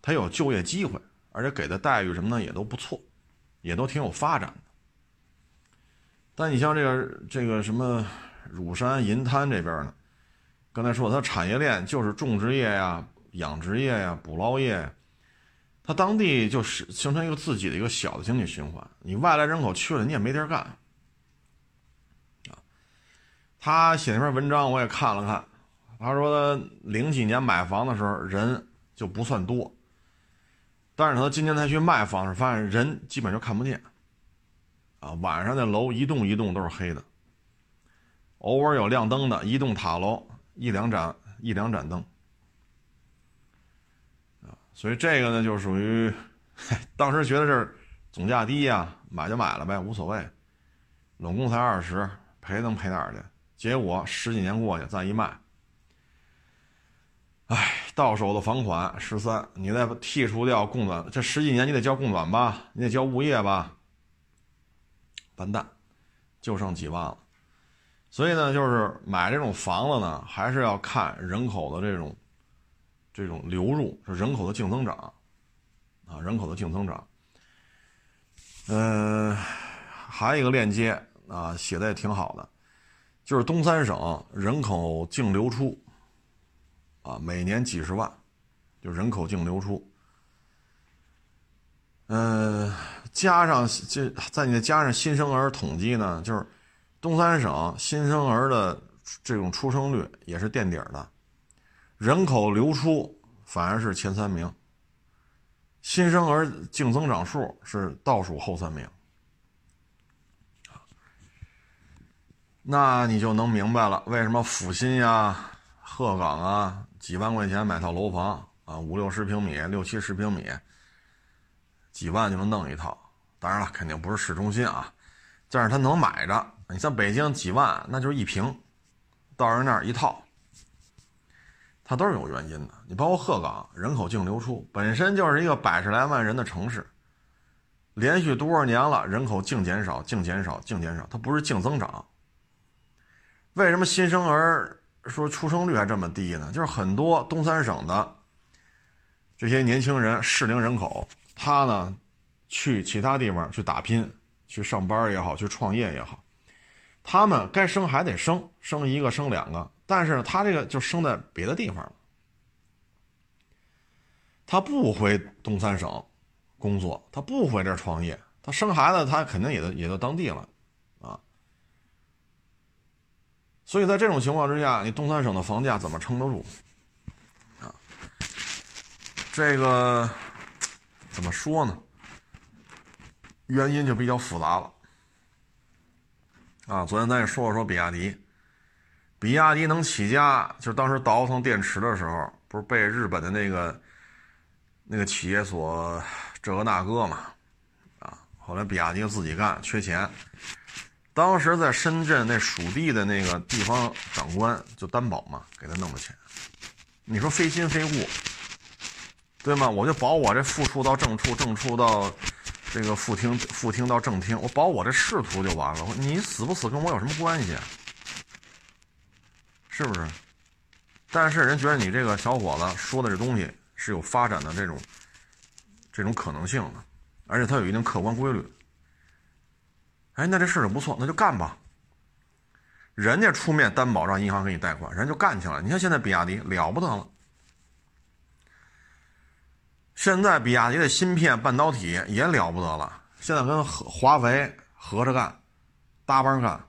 他有就业机会，而且给的待遇什么呢也都不错，也都挺有发展的。但你像这个这个什么乳山银滩这边呢？刚才说它产业链就是种植业呀、养殖业呀、捕捞业，它当地就是形成一个自己的一个小的经济循环。你外来人口去了，你也没地儿干啊。他写那篇文章我也看了看，他说他零几年买房的时候人就不算多，但是他今年才去卖房时，发现人基本就看不见。啊，晚上的楼一栋一栋都是黑的，偶尔有亮灯的，一栋塔楼一两盏一两盏灯，啊，所以这个呢就属于，当时觉得是总价低呀，买就买了呗，无所谓，拢共才二十，赔能赔哪儿去？结果十几年过去，再一卖，哎，到手的房款十三，你再剔除掉供暖，这十几年你得交供暖吧，你得交物业吧。完蛋，就剩几万了。所以呢，就是买这种房子呢，还是要看人口的这种这种流入，是人口的净增长啊，人口的净增长。嗯，还有一个链接啊，写的也挺好的，就是东三省人口净流出啊，每年几十万，就人口净流出。嗯。加上这，在你加上新生儿统计呢，就是东三省新生儿的这种出生率也是垫底的，人口流出反而是前三名，新生儿净增长数是倒数后三名，那你就能明白了，为什么阜新呀、鹤岗啊，几万块钱买套楼房啊，五六十平米、六七十平米，几万就能弄一套。当然了，肯定不是市中心啊，但是他能买着。你像北京几万，那就是一平，到人那儿一套，它都是有原因的。你包括鹤岗，人口净流出本身就是一个百十来万人的城市，连续多少年了，人口净减少、净减少、净减少，它不是净增长。为什么新生儿说出生率还这么低呢？就是很多东三省的这些年轻人适龄人口，他呢？去其他地方去打拼，去上班也好，去创业也好，他们该生还得生，生一个生两个，但是他这个就生在别的地方了，他不回东三省工作，他不回这创业，他生孩子他肯定也也就当地了，啊，所以在这种情况之下，你东三省的房价怎么撑得住？啊，这个怎么说呢？原因就比较复杂了。啊，昨天咱也说了说比亚迪，比亚迪能起家，就是当时倒腾电池的时候，不是被日本的那个那个企业所这个那个嘛，啊，后来比亚迪自己干，缺钱。当时在深圳那属地的那个地方长官就担保嘛，给他弄的钱。你说非亲非故，对吗？我就保我这副处到正处，正处到这个副厅，副厅到正厅，我保我这仕途就完了。你死不死跟我有什么关系？是不是？但是人觉得你这个小伙子说的这东西是有发展的这种这种可能性的，而且它有一定客观规律。哎，那这事儿不错，那就干吧。人家出面担保让银行给你贷款，人就干去了。你看现在比亚迪了不得了，现在比亚迪的芯片半导体也了不得了，现在跟华为合着干，搭帮干。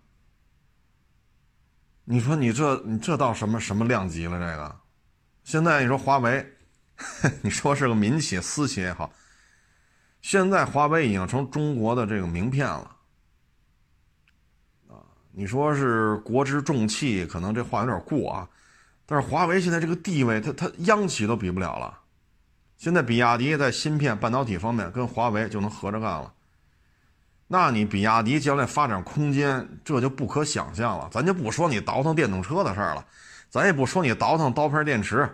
你说你这你这到什么什么量级了？这个，现在你说华为，你说是个民企私企也好，现在华为已经成中国的这个名片了。啊你说是国之重器，可能这话有点过啊，但是华为现在这个地位，它它央企都比不了了。现在比亚迪在芯片半导体方面跟华为就能合着干了，那你比亚迪将来发展空间这就不可想象了。咱就不说你倒腾电动车的事儿了，咱也不说你倒腾刀片电池，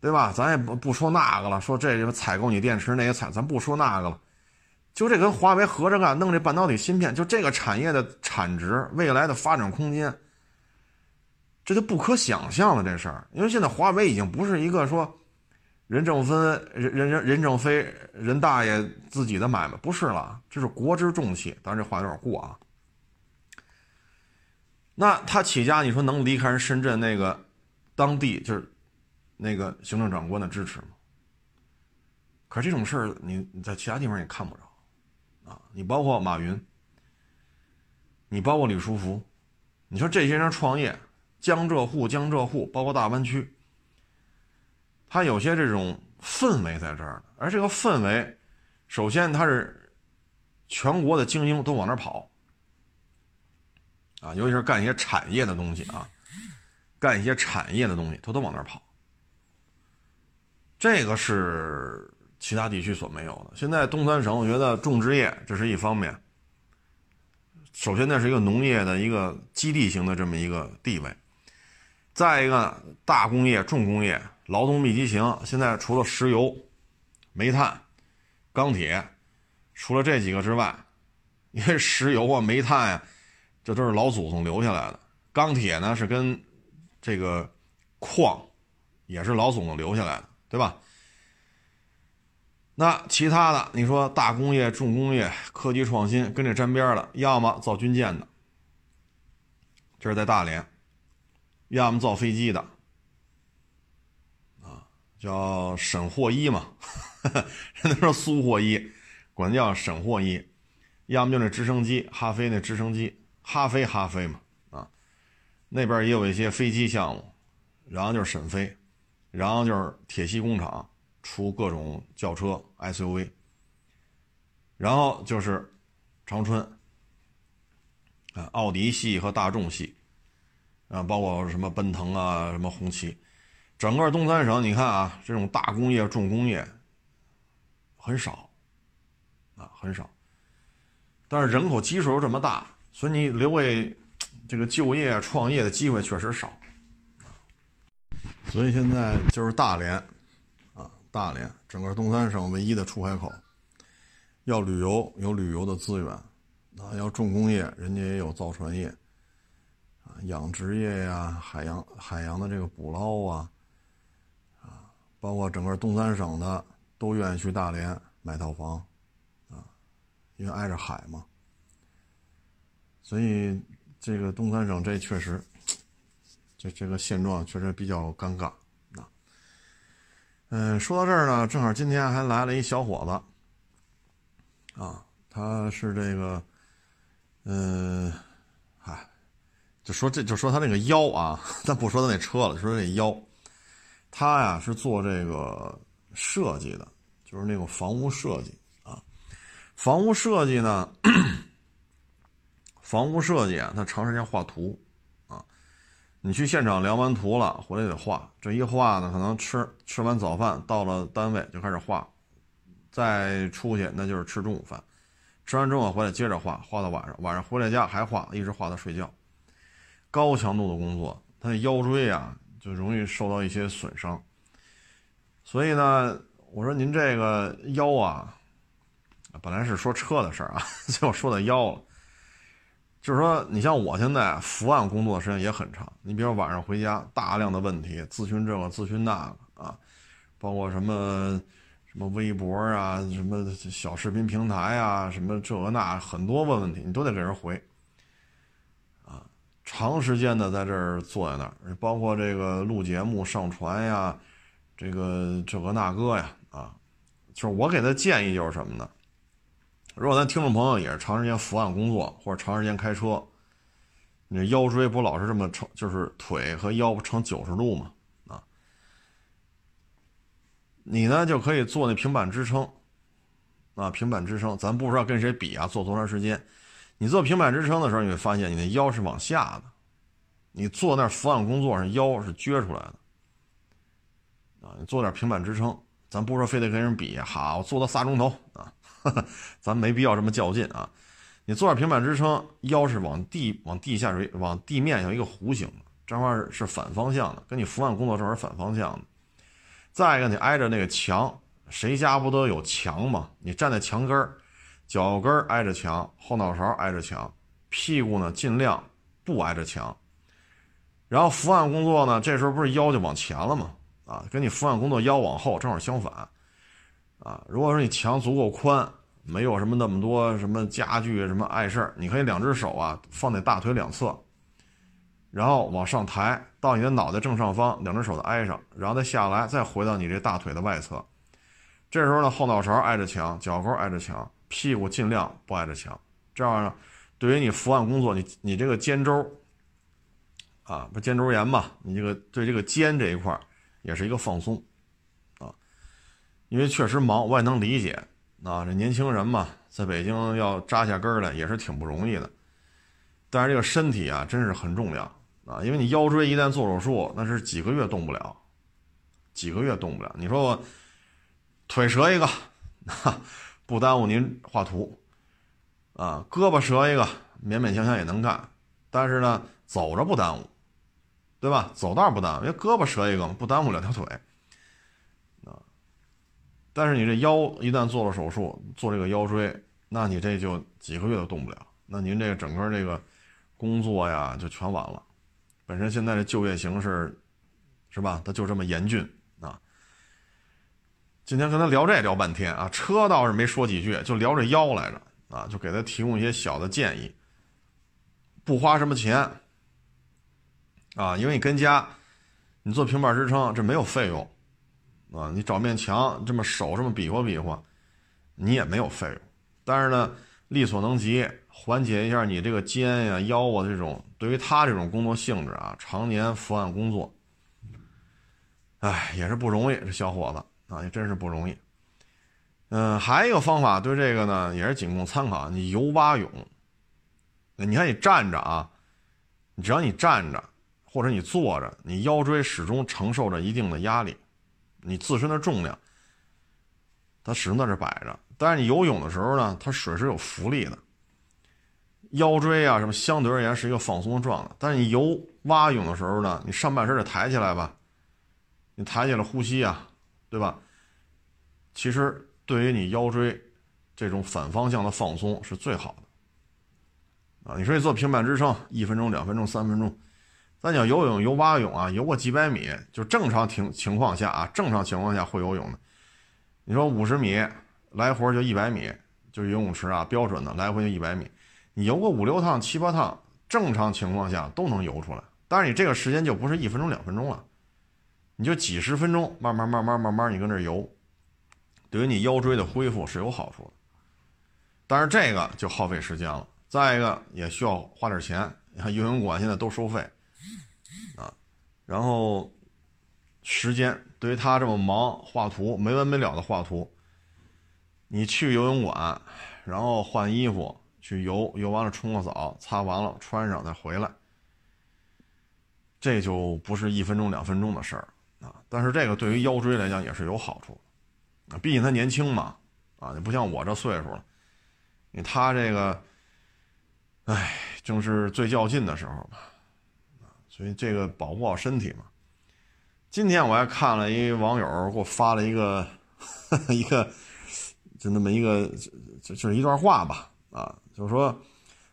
对吧？咱也不不说那个了，说这个采购你电池那些采，咱不说那个了。就这跟华为合着干，弄这半导体芯片，就这个产业的产值、未来的发展空间，这就不可想象了。这事儿，因为现在华为已经不是一个说任正非、任任任任正非、任大爷自己的买卖，不是了，这是国之重器。当然这话有点过啊。那他起家，你说能离开人深圳那个当地就是那个行政长官的支持吗？可是这种事儿，你你在其他地方也看不着。啊，你包括马云，你包括李书福，你说这些人创业，江浙沪、江浙沪，包括大湾区，他有些这种氛围在这儿而这个氛围，首先他是全国的精英都往那儿跑，啊，尤其是干一些产业的东西啊，干一些产业的东西，他都往那儿跑，这个是。其他地区所没有的。现在东三省，我觉得种植业这是一方面。首先，那是一个农业的一个基地型的这么一个地位。再一个，大工业、重工业、劳动密集型。现在除了石油、煤炭、钢铁，除了这几个之外，因为石油啊、煤炭呀，这都是老祖宗留下来的。钢铁呢，是跟这个矿也是老祖宗留下来的，对吧？那其他的，你说大工业、重工业、科技创新跟这沾边的，要么造军舰的，这是在大连；要么造飞机的，叫沈霍一嘛，人家说苏霍一，管叫沈霍一；要么就那直升机，哈飞那直升机，哈飞哈飞嘛，啊，那边也有一些飞机项目，然后就是沈飞，然后就是铁西工厂。出各种轿车 SUV，然后就是长春啊，奥迪系和大众系啊，包括什么奔腾啊，什么红旗，整个东三省你看啊，这种大工业、重工业很少啊，很少。但是人口基数又这么大，所以你留给这个就业、创业的机会确实少。所以现在就是大连啊。大连整个东三省唯一的出海口，要旅游有旅游的资源，啊，要重工业人家也有造船业，啊，养殖业呀，海洋海洋的这个捕捞，啊，包括整个东三省的都愿意去大连买套房，啊，因为挨着海嘛，所以这个东三省这确实，这这个现状确实比较尴尬啊。嗯，说到这儿呢，正好今天还来了一小伙子，啊，他是这个，嗯，嗨，就说这就说他那个腰啊，咱不说他那车了，说这腰，他呀是做这个设计的，就是那种房屋设计啊，房屋设计呢？房屋设计啊，他长时间画图啊。你去现场量完图了，回来得画。这一画呢，可能吃吃完早饭，到了单位就开始画，再出去那就是吃中午饭，吃完中午回来接着画，画到晚上，晚上回来家还画，一直画到睡觉。高强度的工作，他的腰椎啊就容易受到一些损伤。所以呢，我说您这个腰啊，本来是说车的事儿啊，最后说到腰了。就是说，你像我现在伏案工作的时间也很长。你比如晚上回家，大量的问题咨询这个咨询那个啊，包括什么什么微博啊，什么小视频平台啊，什么这个那很多问问题，你都得给人回。长时间的在这儿坐在那儿，包括这个录节目、上传呀，这个这个那个呀啊，就是我给他建议就是什么呢？如果咱听众朋友也是长时间伏案工作或者长时间开车，你腰椎不老是这么成，就是腿和腰不成九十度吗？啊，你呢就可以做那平板支撑，啊，平板支撑，咱不知道跟谁比啊，做多长时间？你做平板支撑的时候，你会发现你的腰是往下的，你坐那伏案工作上腰是撅出来的，啊，你做点平板支撑，咱不说非得跟人比，好，做到仨钟头啊。咱没必要这么较劲啊！你做点平板支撑，腰是往地往地下垂，往地面上一个弧形，这块是反方向的，跟你伏案工作时候是反方向的。再一个，你挨着那个墙，谁家不都有墙吗？你站在墙根儿，脚跟挨着墙，后脑勺挨着墙，屁股呢尽量不挨着墙。然后伏案工作呢，这时候不是腰就往前了吗？啊，跟你伏案工作腰往后正好相反。啊，如果说你墙足够宽，没有什么那么多什么家具什么碍事儿，你可以两只手啊放在大腿两侧，然后往上抬到你的脑袋正上方，两只手的挨上，然后再下来，再回到你这大腿的外侧。这时候呢，后脑勺挨着墙，脚跟挨着墙，屁股尽量不挨着墙。这样呢，对于你伏案工作，你你这个肩周啊，不肩周炎嘛，你这个对这个肩这一块也是一个放松。啊因为确实忙，我也能理解。啊，这年轻人嘛，在北京要扎下根来也是挺不容易的。但是这个身体啊，真是很重要啊！因为你腰椎一旦做手术，那是几个月动不了，几个月动不了。你说我腿折一个，哈不耽误您画图啊；胳膊折一个，勉勉强强也能干。但是呢，走着不耽误，对吧？走道不耽误，因为胳膊折一个不耽误两条腿。啊但是你这腰一旦做了手术，做这个腰椎，那你这就几个月都动不了。那您这个整个这个工作呀，就全完了。本身现在这就业形势，是吧？它就这么严峻。今天跟他聊这聊半天啊，车倒是没说几句，就聊这腰来着啊，就给他提供一些小的建议。不花什么钱啊，因为你跟家，你做平板支撑，这没有费用。啊，你找面墙这么手这么比划比划，你也没有费用，但是呢，力所能及，缓解一下你这个肩呀、腰啊这种对于他这种工作性质啊，常年伏案工作，哎，也是不容易，这小伙子啊，也真是不容易。嗯，还有一个方法，对这个呢也是仅供参考，你游蛙泳。你看你站着啊，只要你站着或者你坐着，你腰椎始终承受着一定的压力。你自身的重量，它始终在这摆着。但是你游泳的时候呢，它水是有浮力的，腰椎啊什么相对而言是一个放松的状态。但是你游蛙泳的时候呢，你上半身得抬起来吧，你抬起来呼吸啊，对吧？其实对于你腰椎这种反方向的放松是最好的。啊，你说你做平板支撑，一分钟、两分钟、三分钟。咱讲游泳、游蛙泳啊，游过几百米，就正常情情况下啊，正常情况下会游泳的。你说五十米来回就一百米，就是游泳池啊，标准的来回就一百米。你游个五六趟、七八趟，正常情况下都能游出来。但是你这个时间就不是一分钟、两分钟了，你就几十分钟，慢慢、慢慢、慢慢，你跟这游，对于你腰椎的恢复是有好处的。但是这个就耗费时间了，再一个也需要花点钱。你看游泳馆现在都收费啊。然后，时间对于他这么忙画图没完没了的画图，你去游泳馆，然后换衣服去游，游完了冲个澡，擦完了穿上再回来，这就不是一分钟两分钟的事儿啊。但是这个对于腰椎来讲也是有好处啊，毕竟他年轻嘛，啊，你不像我这岁数了，你他这个，哎，正是最较劲的时候吧，所以这个保护好身体嘛。今天我还看了一网友给我发了一个 一个就那么一个就就是一段话吧啊，就是说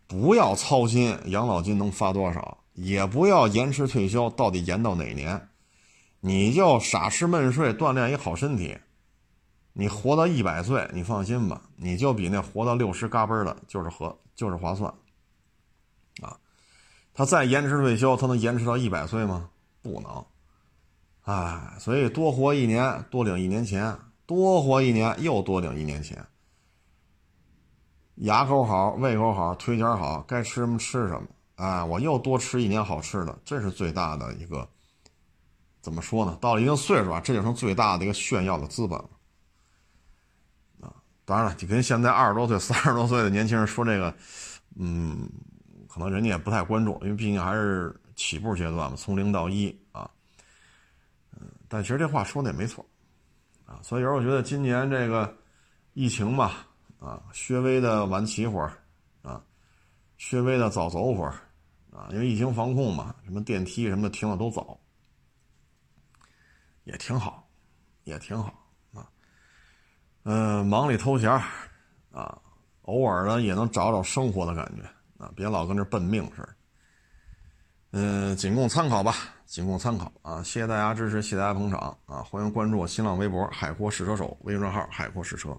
不要操心养老金能发多少，也不要延迟退休到底延到哪年，你就傻吃闷睡锻炼一好身体，你活到一百岁，你放心吧，你就比那活到六十嘎嘣的，就是合就是划算啊。他再延迟退休，他能延迟到一百岁吗？不能。哎，所以多活一年，多领一年钱；多活一年，又多领一年钱。牙口好，胃口好，腿脚好，该吃什么吃什么。哎，我又多吃一年好吃的，这是最大的一个，怎么说呢？到了一定岁数啊，这就成最大的一个炫耀的资本了。啊，当然了，你跟现在二十多岁、三十多岁的年轻人说这个，嗯，可能人家也不太关注，因为毕竟还是起步阶段嘛，从零到一啊。嗯但其实这话说的也没错，啊，所以有时候我觉得今年这个疫情吧，啊，稍微的晚起会儿，啊，稍微的早走会儿，啊，因为疫情防控嘛，什么电梯什么停了都走，也挺好，也挺好啊，嗯，忙里偷闲，啊，偶尔呢也能找找生活的感觉，啊，别老跟这奔命似的，嗯，仅供参考吧。仅供参考啊！谢谢大家支持，谢谢大家捧场啊！欢迎关注我新浪微博“海阔试车手”微信账号“海阔试车”。